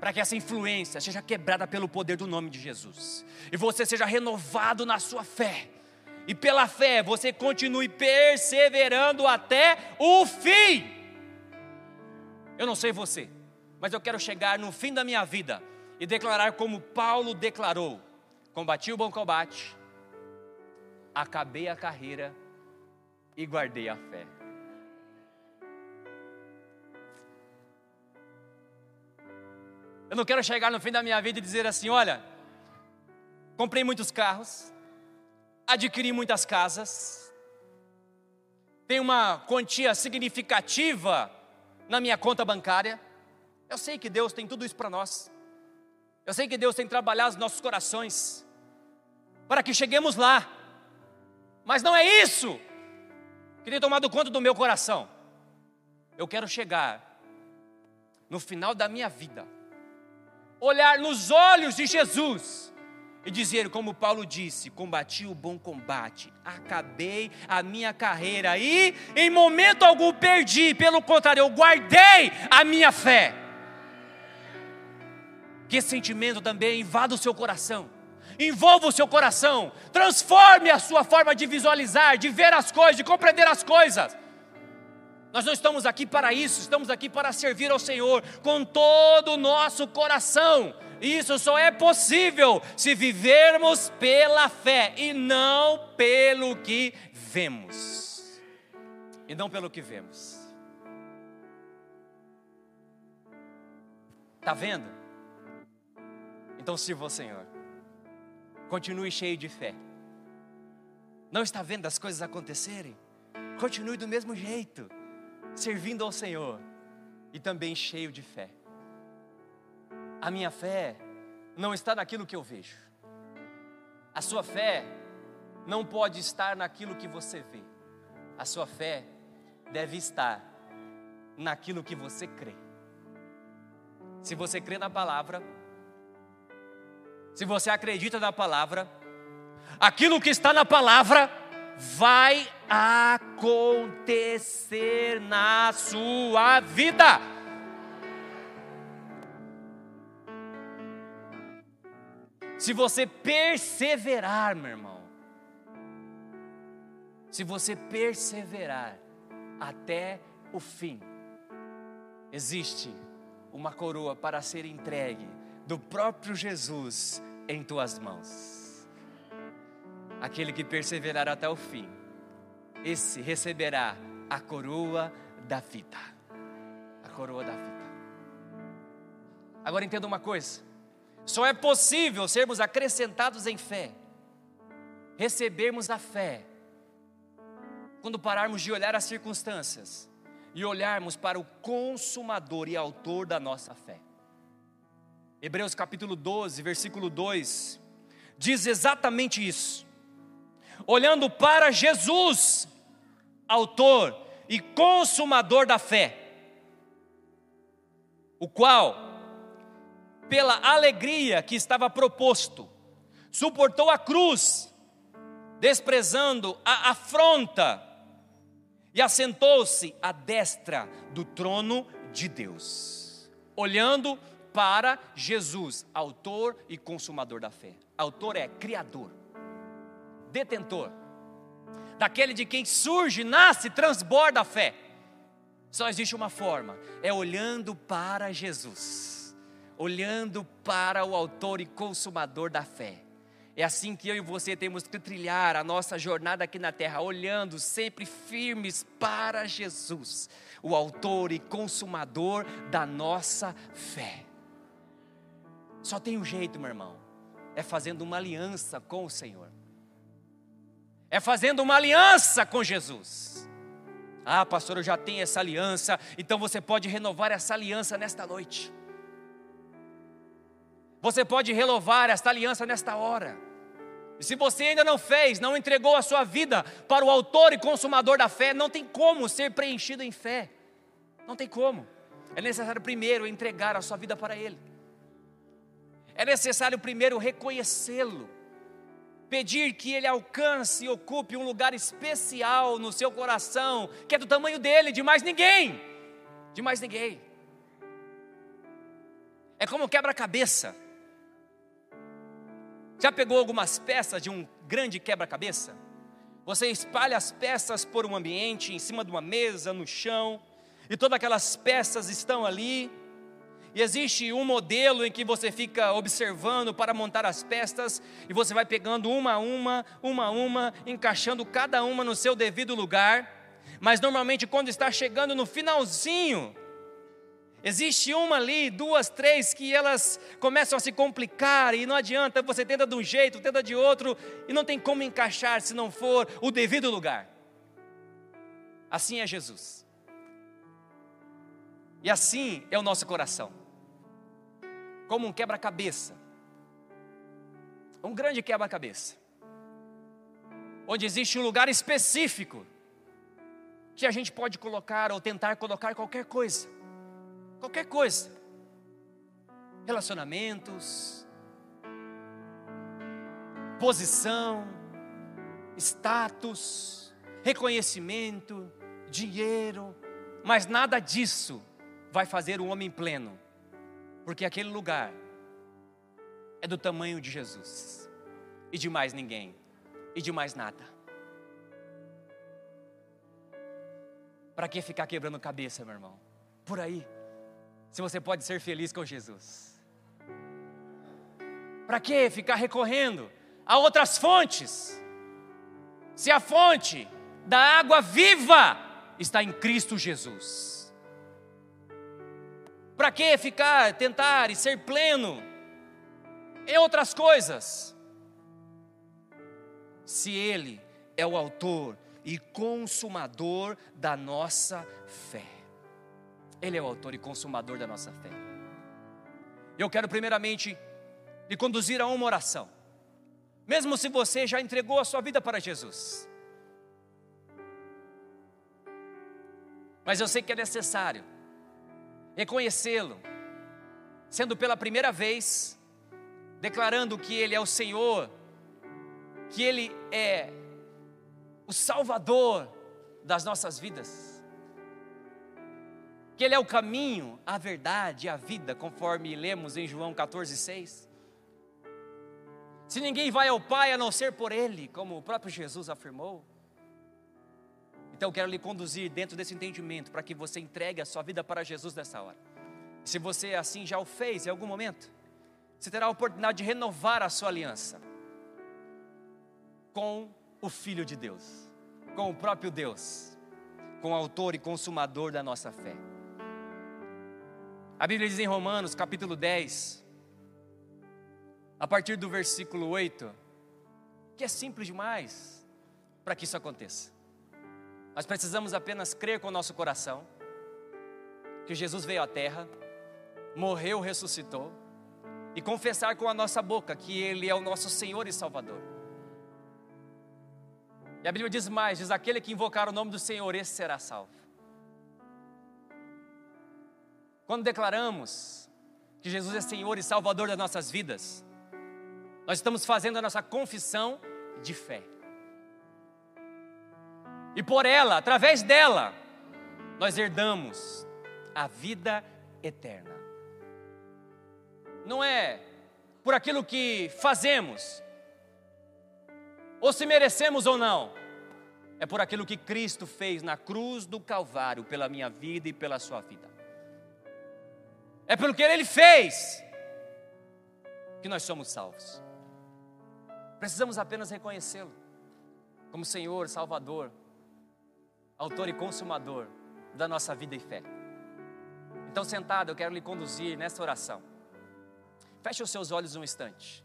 para que essa influência seja quebrada pelo poder do nome de Jesus, e você seja renovado na sua fé, e pela fé você continue perseverando até o fim. Eu não sei você, mas eu quero chegar no fim da minha vida e declarar como Paulo declarou: combati o bom combate, acabei a carreira e guardei a fé. Eu não quero chegar no fim da minha vida e dizer assim: olha, comprei muitos carros, adquiri muitas casas, tenho uma quantia significativa na minha conta bancária. Eu sei que Deus tem tudo isso para nós. Eu sei que Deus tem trabalhado os nossos corações para que cheguemos lá. Mas não é isso que tem tomado conta do meu coração. Eu quero chegar no final da minha vida, olhar nos olhos de Jesus e dizer, como Paulo disse: combati o bom combate, acabei a minha carreira e em momento algum perdi, pelo contrário, eu guardei a minha fé. Que esse sentimento também invada o seu coração, envolva o seu coração, transforme a sua forma de visualizar, de ver as coisas, de compreender as coisas. Nós não estamos aqui para isso, estamos aqui para servir ao Senhor com todo o nosso coração isso só é possível se vivermos pela fé e não pelo que vemos. E não pelo que vemos. Está vendo? Então sirva ao Senhor. Continue cheio de fé. Não está vendo as coisas acontecerem? Continue do mesmo jeito, servindo ao Senhor e também cheio de fé. A minha fé não está naquilo que eu vejo. A sua fé não pode estar naquilo que você vê. A sua fé deve estar naquilo que você crê. Se você crê na palavra, se você acredita na palavra, aquilo que está na palavra vai acontecer na sua vida. Se você perseverar, meu irmão, se você perseverar até o fim, existe uma coroa para ser entregue do próprio Jesus em tuas mãos. Aquele que perseverar até o fim, esse receberá a coroa da vida. A coroa da vida. Agora entenda uma coisa: só é possível sermos acrescentados em fé, recebermos a fé, quando pararmos de olhar as circunstâncias e olharmos para o consumador e autor da nossa fé. Hebreus capítulo 12, versículo 2, diz exatamente isso. Olhando para Jesus, autor e consumador da fé, o qual pela alegria que estava proposto, suportou a cruz, desprezando a afronta, e assentou-se à destra do trono de Deus, olhando para Jesus, autor e consumador da fé. Autor é criador, detentor, daquele de quem surge, nasce, transborda a fé. Só existe uma forma, é olhando para Jesus olhando para o Autor e Consumador da fé. É assim que eu e você temos que trilhar a nossa jornada aqui na terra, olhando sempre firmes para Jesus, o Autor e Consumador da nossa fé. Só tem um jeito, meu irmão, é fazendo uma aliança com o Senhor, é fazendo uma aliança com Jesus. Ah, pastor, eu já tenho essa aliança, então você pode renovar essa aliança nesta noite. Você pode renovar esta aliança nesta hora. E se você ainda não fez, não entregou a sua vida para o autor e consumador da fé, não tem como ser preenchido em fé. Não tem como. É necessário primeiro entregar a sua vida para Ele. É necessário primeiro reconhecê-lo pedir que Ele alcance e ocupe um lugar especial no seu coração, que é do tamanho dele, de mais ninguém, de mais ninguém. É como quebra-cabeça. Já pegou algumas peças de um grande quebra-cabeça? Você espalha as peças por um ambiente, em cima de uma mesa, no chão, e todas aquelas peças estão ali e existe um modelo em que você fica observando para montar as peças e você vai pegando uma a uma, uma a uma, encaixando cada uma no seu devido lugar. Mas normalmente quando está chegando no finalzinho, existe uma ali, duas, três que elas começam a se complicar e não adianta, você tenta de um jeito, tenta de outro e não tem como encaixar se não for o devido lugar. Assim é Jesus. E assim é o nosso coração como um quebra-cabeça. Um grande quebra-cabeça. Onde existe um lugar específico que a gente pode colocar ou tentar colocar qualquer coisa. Qualquer coisa. Relacionamentos, posição, status, reconhecimento, dinheiro, mas nada disso vai fazer o homem pleno porque aquele lugar é do tamanho de Jesus e de mais ninguém e de mais nada. Para que ficar quebrando cabeça, meu irmão? Por aí, se você pode ser feliz com Jesus. Para que ficar recorrendo a outras fontes? Se a fonte da água viva está em Cristo Jesus. Para que ficar, tentar e ser pleno em outras coisas? Se Ele é o autor e consumador da nossa fé. Ele é o autor e consumador da nossa fé. Eu quero primeiramente lhe conduzir a uma oração. Mesmo se você já entregou a sua vida para Jesus. Mas eu sei que é necessário reconhecê-lo, sendo pela primeira vez, declarando que Ele é o Senhor, que Ele é o Salvador das nossas vidas, que Ele é o caminho, a verdade e a vida, conforme lemos em João 14,6. Se ninguém vai ao Pai a não ser por Ele, como o próprio Jesus afirmou, então eu quero lhe conduzir dentro desse entendimento para que você entregue a sua vida para Jesus nessa hora. Se você assim já o fez em algum momento, você terá a oportunidade de renovar a sua aliança com o Filho de Deus, com o próprio Deus, com o autor e consumador da nossa fé. A Bíblia diz em Romanos, capítulo 10, a partir do versículo 8, que é simples demais para que isso aconteça. Nós precisamos apenas crer com o nosso coração que Jesus veio à terra, morreu, ressuscitou, e confessar com a nossa boca que Ele é o nosso Senhor e Salvador. E a Bíblia diz mais: diz aquele que invocar o nome do Senhor, esse será salvo. Quando declaramos que Jesus é Senhor e Salvador das nossas vidas, nós estamos fazendo a nossa confissão de fé. E por ela, através dela, nós herdamos a vida eterna. Não é por aquilo que fazemos, ou se merecemos ou não, é por aquilo que Cristo fez na cruz do Calvário, pela minha vida e pela sua vida. É pelo que Ele fez que nós somos salvos. Precisamos apenas reconhecê-lo como Senhor, Salvador autor e consumador da nossa vida e fé. Então, sentado, eu quero lhe conduzir nessa oração. Feche os seus olhos um instante.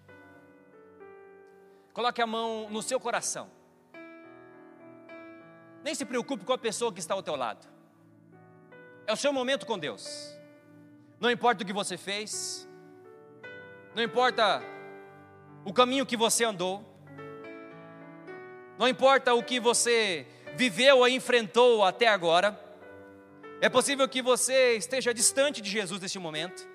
Coloque a mão no seu coração. Nem se preocupe com a pessoa que está ao teu lado. É o seu momento com Deus. Não importa o que você fez, não importa o caminho que você andou, não importa o que você viveu ou enfrentou até agora. É possível que você esteja distante de Jesus neste momento.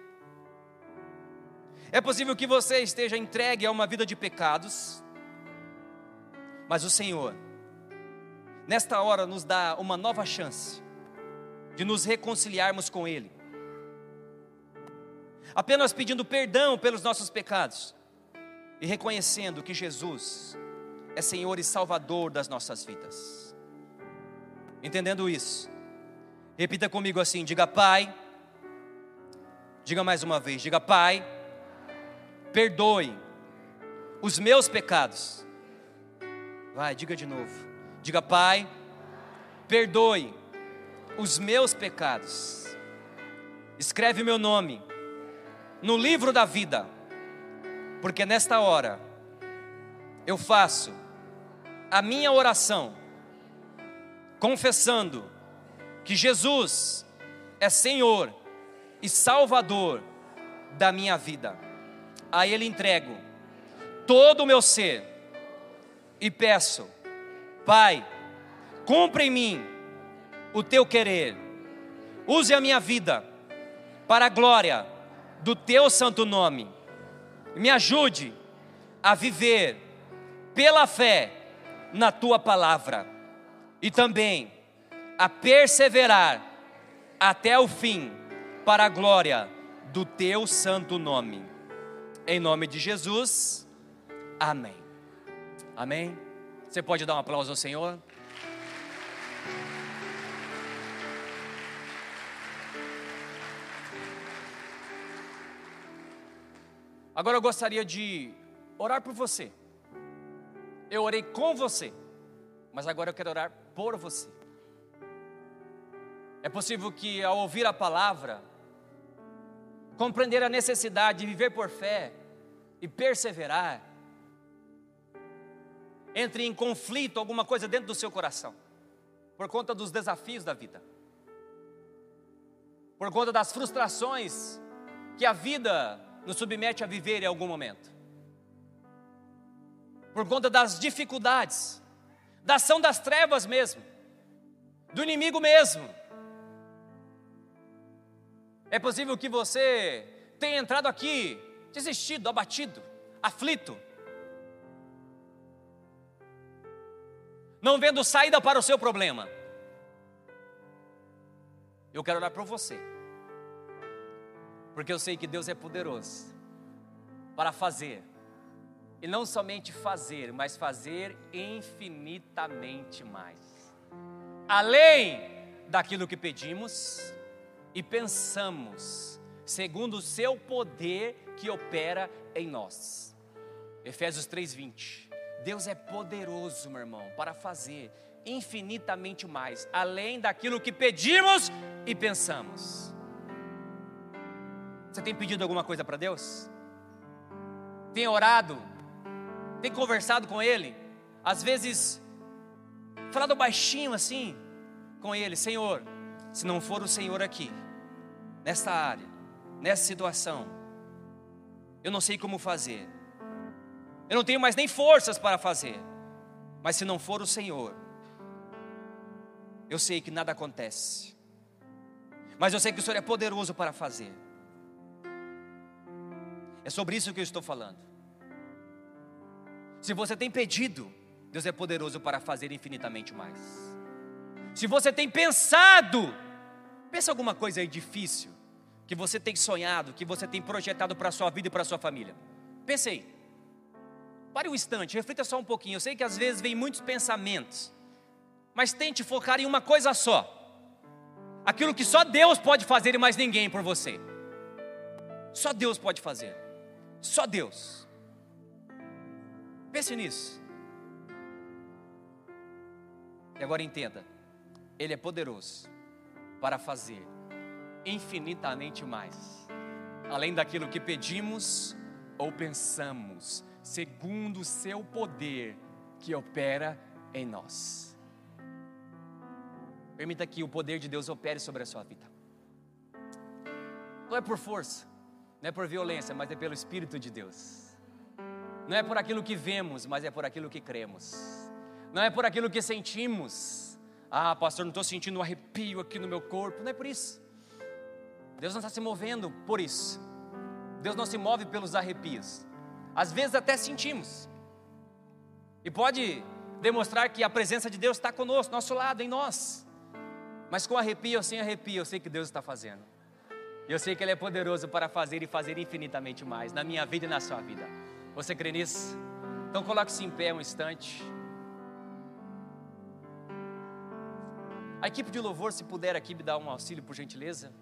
É possível que você esteja entregue a uma vida de pecados. Mas o Senhor, nesta hora, nos dá uma nova chance de nos reconciliarmos com Ele, apenas pedindo perdão pelos nossos pecados e reconhecendo que Jesus é Senhor e Salvador das nossas vidas. Entendendo isso, repita comigo assim: diga Pai, diga mais uma vez, diga Pai, perdoe os meus pecados. Vai, diga de novo, diga Pai, perdoe os meus pecados. Escreve meu nome no livro da vida, porque nesta hora eu faço a minha oração, confessando que Jesus é Senhor e Salvador da minha vida. A Ele entrego todo o meu ser e peço, Pai, cumpra em mim o teu querer, use a minha vida para a glória do teu santo nome. Me ajude a viver pela fé na tua palavra e também a perseverar até o fim para a glória do teu santo nome. Em nome de Jesus. Amém. Amém. Você pode dar um aplauso ao Senhor? Agora eu gostaria de orar por você. Eu orei com você, mas agora eu quero orar por você. É possível que ao ouvir a palavra, compreender a necessidade de viver por fé e perseverar, entre em conflito alguma coisa dentro do seu coração, por conta dos desafios da vida, por conta das frustrações que a vida nos submete a viver em algum momento. Por conta das dificuldades, da ação das trevas mesmo, do inimigo mesmo. É possível que você tenha entrado aqui desistido, abatido, aflito, não vendo saída para o seu problema. Eu quero orar por você porque eu sei que Deus é poderoso para fazer, e não somente fazer, mas fazer infinitamente mais, além daquilo que pedimos e pensamos, segundo o seu poder que opera em nós. Efésios 3:20. Deus é poderoso, meu irmão, para fazer infinitamente mais, além daquilo que pedimos e pensamos. Você tem pedido alguma coisa para Deus? Tem orado? Tem conversado com Ele? Às vezes, falado baixinho assim com Ele: Senhor, se não for o Senhor aqui, nessa área, nessa situação, eu não sei como fazer, eu não tenho mais nem forças para fazer, mas se não for o Senhor, eu sei que nada acontece, mas eu sei que o Senhor é poderoso para fazer. É sobre isso que eu estou falando. Se você tem pedido, Deus é poderoso para fazer infinitamente mais. Se você tem pensado, pensa alguma coisa aí difícil, que você tem sonhado, que você tem projetado para a sua vida e para a sua família. Pense aí. Pare um instante, reflita só um pouquinho. Eu sei que às vezes vem muitos pensamentos, mas tente focar em uma coisa só. Aquilo que só Deus pode fazer e mais ninguém por você. Só Deus pode fazer. Só Deus. Pense nisso. E agora entenda: Ele é poderoso para fazer infinitamente mais, além daquilo que pedimos ou pensamos, segundo o seu poder que opera em nós. Permita que o poder de Deus opere sobre a sua vida. Não é por força, não é por violência, mas é pelo Espírito de Deus. Não é por aquilo que vemos, mas é por aquilo que cremos. Não é por aquilo que sentimos. Ah, pastor, não estou sentindo um arrepio aqui no meu corpo. Não é por isso. Deus não está se movendo por isso. Deus não se move pelos arrepios. Às vezes até sentimos. E pode demonstrar que a presença de Deus está conosco, nosso lado, em nós. Mas com arrepio ou sem arrepio, eu sei que Deus está fazendo. Eu sei que Ele é poderoso para fazer e fazer infinitamente mais na minha vida e na sua vida. Você crê nisso? Então coloque-se em pé um instante. A equipe de louvor, se puder aqui me dar um auxílio, por gentileza.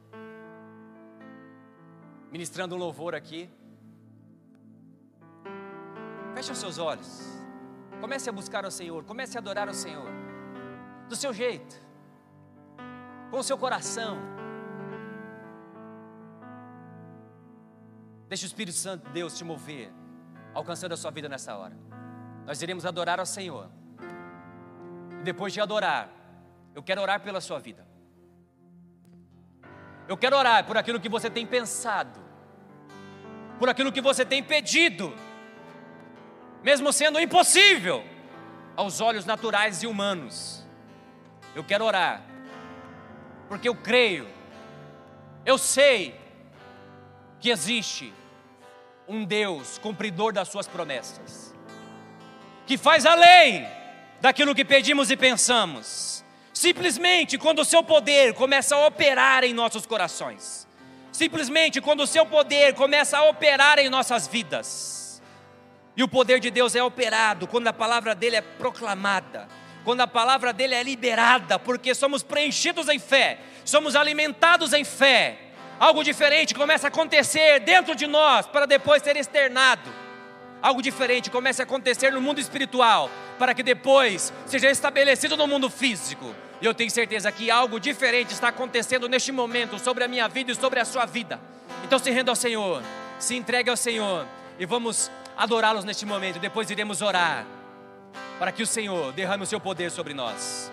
Ministrando um louvor aqui. Feche os seus olhos. Comece a buscar o Senhor. Comece a adorar o Senhor. Do seu jeito. Com o seu coração. Deixe o Espírito Santo, Deus, te mover. Alcançando a sua vida nessa hora. Nós iremos adorar ao Senhor. E depois de adorar, eu quero orar pela sua vida. Eu quero orar por aquilo que você tem pensado, por aquilo que você tem pedido, mesmo sendo impossível aos olhos naturais e humanos. Eu quero orar, porque eu creio, eu sei que existe um Deus cumpridor das suas promessas, que faz além daquilo que pedimos e pensamos Simplesmente quando o seu poder começa a operar em nossos corações. Simplesmente quando o seu poder começa a operar em nossas vidas. E o poder de Deus é operado quando a palavra dele é proclamada, quando a palavra dele é liberada, porque somos preenchidos em fé, somos alimentados em fé. Algo diferente começa a acontecer dentro de nós para depois ser externado. Algo diferente começa a acontecer no mundo espiritual para que depois seja estabelecido no mundo físico. E eu tenho certeza que algo diferente está acontecendo neste momento sobre a minha vida e sobre a sua vida. Então se renda ao Senhor, se entregue ao Senhor e vamos adorá-los neste momento. Depois iremos orar para que o Senhor derrame o seu poder sobre nós.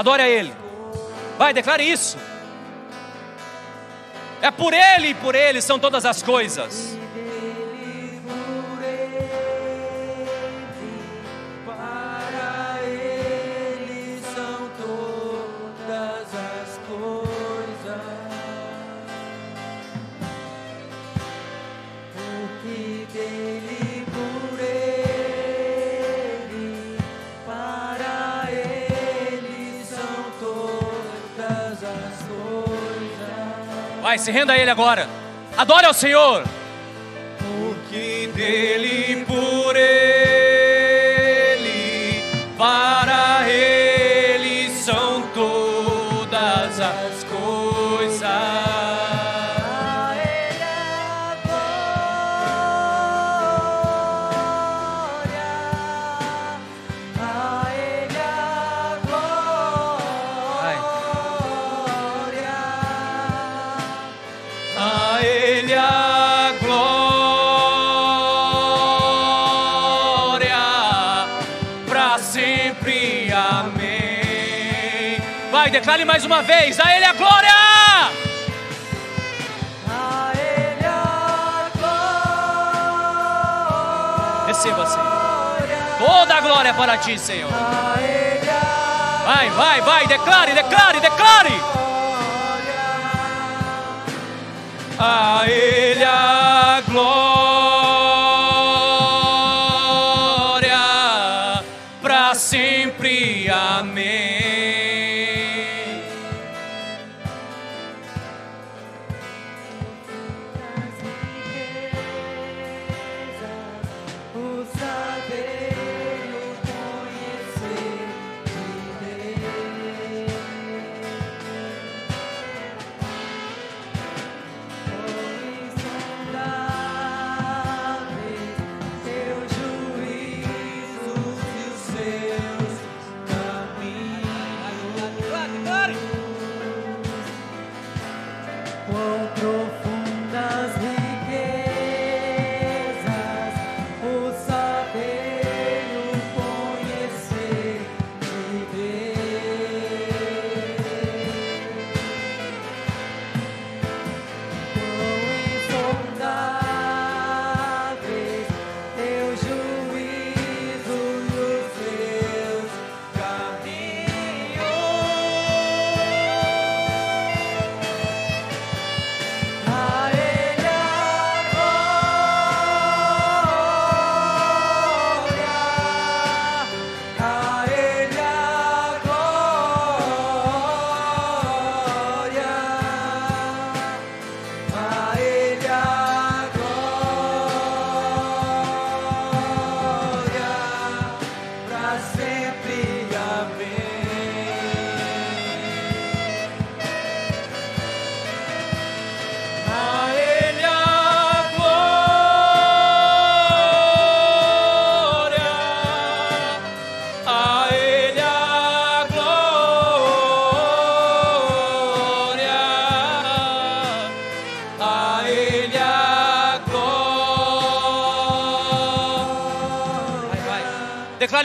Adore a Ele. Vai, declare isso. É por Ele e por Ele são todas as coisas. Se renda a Ele agora. Adore ao Senhor. Porque dele, declare mais uma vez: a Ele a glória! A Ele a glória. Receba, Senhor. Toda a glória para ti, Senhor. Vai, vai, vai, declare, declare, declare. A Ele a glória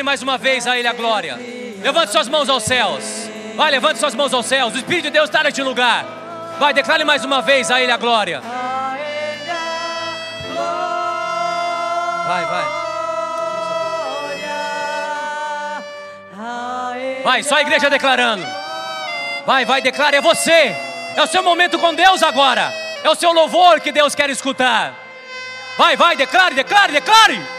mais uma vez a Ele a glória. Levante suas mãos aos céus. Vai, levante suas mãos aos céus. O Espírito de Deus está neste lugar. Vai, declare mais uma vez a Ele a glória. Vai, vai. Vai, só a igreja declarando. Vai, vai, declare, é você. É o seu momento com Deus agora. É o seu louvor que Deus quer escutar. Vai, vai, declare, declare, declare.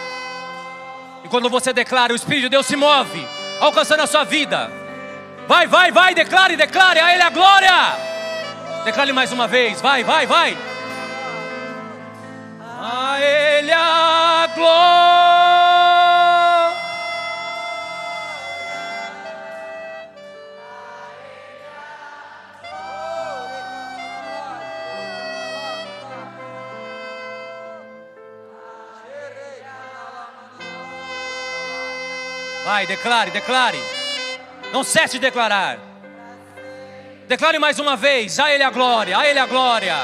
E quando você declara, o Espírito de Deus se move, alcançando a sua vida. Vai, vai, vai, declare, declare a Ele a glória. Declare mais uma vez, vai, vai, vai. A Ele a glória. Vai, declare, declare. Não cesse de declarar. Declare mais uma vez: a Ele a glória, a Ele a glória.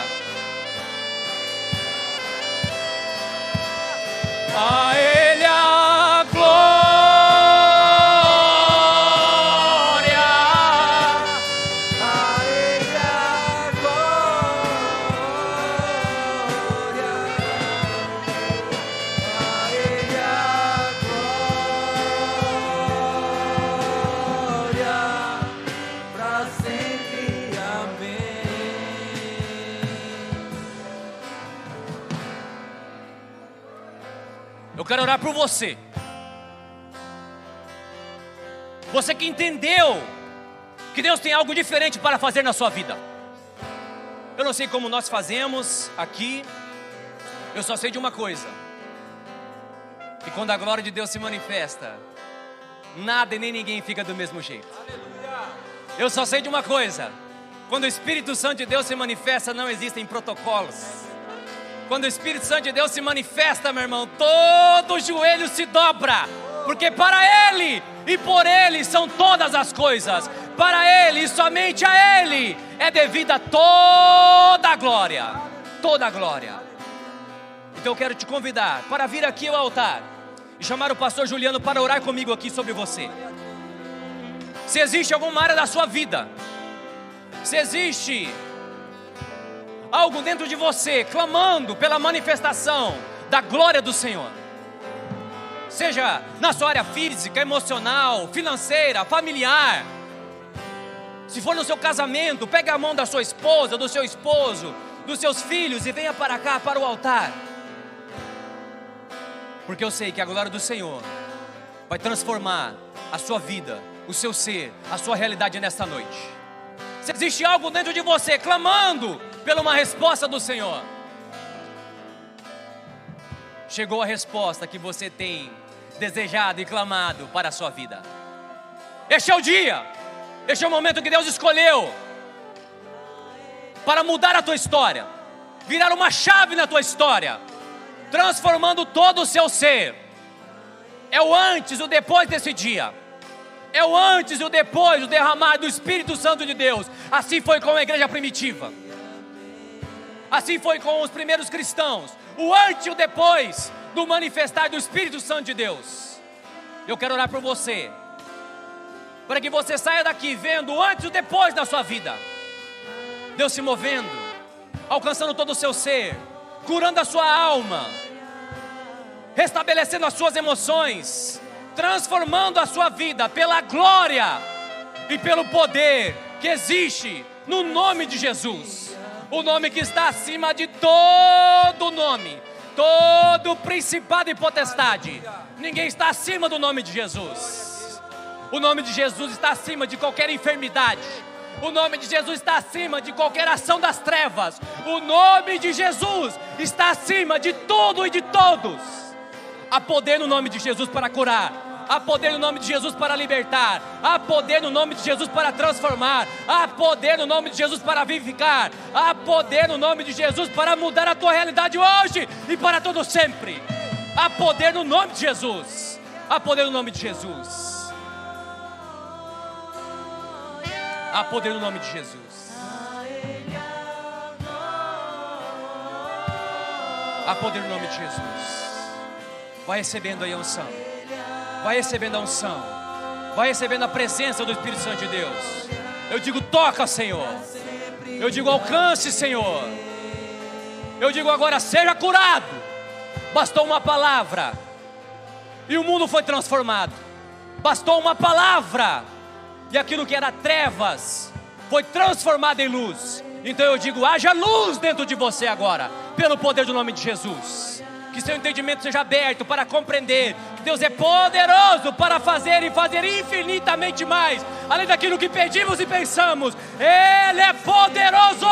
A Ele a quero orar por você. Você que entendeu que Deus tem algo diferente para fazer na sua vida. Eu não sei como nós fazemos aqui, eu só sei de uma coisa: que quando a glória de Deus se manifesta, nada e nem ninguém fica do mesmo jeito. Eu só sei de uma coisa: quando o Espírito Santo de Deus se manifesta, não existem protocolos. Quando o Espírito Santo de Deus se manifesta, meu irmão, todo joelho se dobra, porque para Ele e por Ele são todas as coisas, para Ele e somente a Ele é devida toda a glória, toda a glória. Então eu quero te convidar para vir aqui ao altar e chamar o pastor Juliano para orar comigo aqui sobre você. Se existe alguma área da sua vida, se existe algo dentro de você clamando pela manifestação da glória do Senhor. Seja na sua área física, emocional, financeira, familiar. Se for no seu casamento, pegue a mão da sua esposa, do seu esposo, dos seus filhos e venha para cá, para o altar. Porque eu sei que a glória do Senhor vai transformar a sua vida, o seu ser, a sua realidade nesta noite. Se existe algo dentro de você clamando pela uma resposta do Senhor, chegou a resposta que você tem desejado e clamado para a sua vida. Este é o dia, este é o momento que Deus escolheu para mudar a tua história, virar uma chave na tua história, transformando todo o seu ser. É o antes e o depois desse dia. É o antes e o depois do derramar do Espírito Santo de Deus. Assim foi com a igreja primitiva. Assim foi com os primeiros cristãos. O antes e o depois do manifestar do Espírito Santo de Deus. Eu quero orar por você. Para que você saia daqui vendo o antes e o depois da sua vida. Deus se movendo, alcançando todo o seu ser, curando a sua alma, restabelecendo as suas emoções, transformando a sua vida pela glória e pelo poder que existe no nome de Jesus. O nome que está acima de todo nome, todo principado e potestade. Ninguém está acima do nome de Jesus. O nome de Jesus está acima de qualquer enfermidade. O nome de Jesus está acima de qualquer ação das trevas. O nome de Jesus está acima de tudo e de todos. Há poder no nome de Jesus para curar. Há poder no nome de Jesus para libertar. Há poder no nome de Jesus para transformar. Há poder no nome de Jesus para vivificar. Há poder no nome de Jesus para mudar a tua realidade hoje e para todo sempre. Há poder no nome de Jesus. Há poder no nome de Jesus. Há poder no nome de Jesus. Há poder no nome de Jesus. Vai recebendo aí a unção. Vai recebendo a unção. Vai recebendo a presença do Espírito Santo de Deus. Eu digo, toca, Senhor. Eu digo, alcance, Senhor. Eu digo agora, seja curado. Bastou uma palavra. E o mundo foi transformado. Bastou uma palavra. E aquilo que era trevas foi transformado em luz. Então eu digo: haja luz dentro de você agora, pelo poder do nome de Jesus. Que seu entendimento seja aberto para compreender que Deus é poderoso para fazer e fazer infinitamente mais, além daquilo que pedimos e pensamos. Ele é poderoso.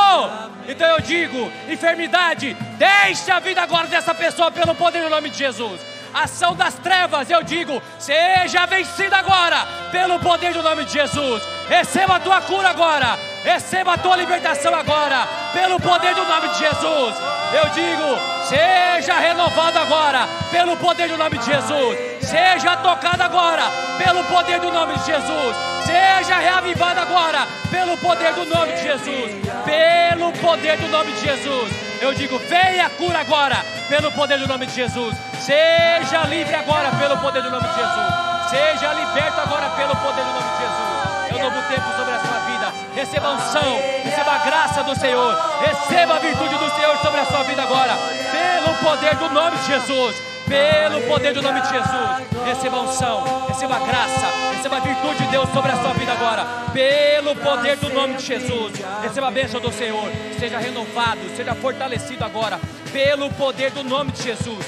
Então eu digo: enfermidade, deixe a vida agora dessa pessoa pelo poder do nome de Jesus ação das trevas, eu digo, seja vencida agora, pelo poder do nome de Jesus. Receba a tua cura agora, receba a tua libertação agora, pelo poder do nome de Jesus. Eu digo, seja renovado agora, pelo poder do nome de Jesus. Seja tocado agora, pelo poder do nome de Jesus. Seja reavivado agora, pelo poder do nome de Jesus. Pelo poder do nome de Jesus. Eu digo, venha cura agora, pelo poder do nome de Jesus. Seja livre agora, pelo poder do nome de Jesus. Seja liberto agora, pelo poder do nome de Jesus. É um novo tempo sobre a sua vida. Receba unção, receba a graça do Senhor. Receba a virtude do Senhor sobre a sua vida agora, pelo poder do nome de Jesus pelo poder do nome de Jesus. Receba a unção, receba a graça, receba a virtude de Deus sobre a sua vida agora, pelo poder do nome de Jesus. Receba a bênção do Senhor, seja renovado, seja fortalecido agora, pelo poder do nome de Jesus.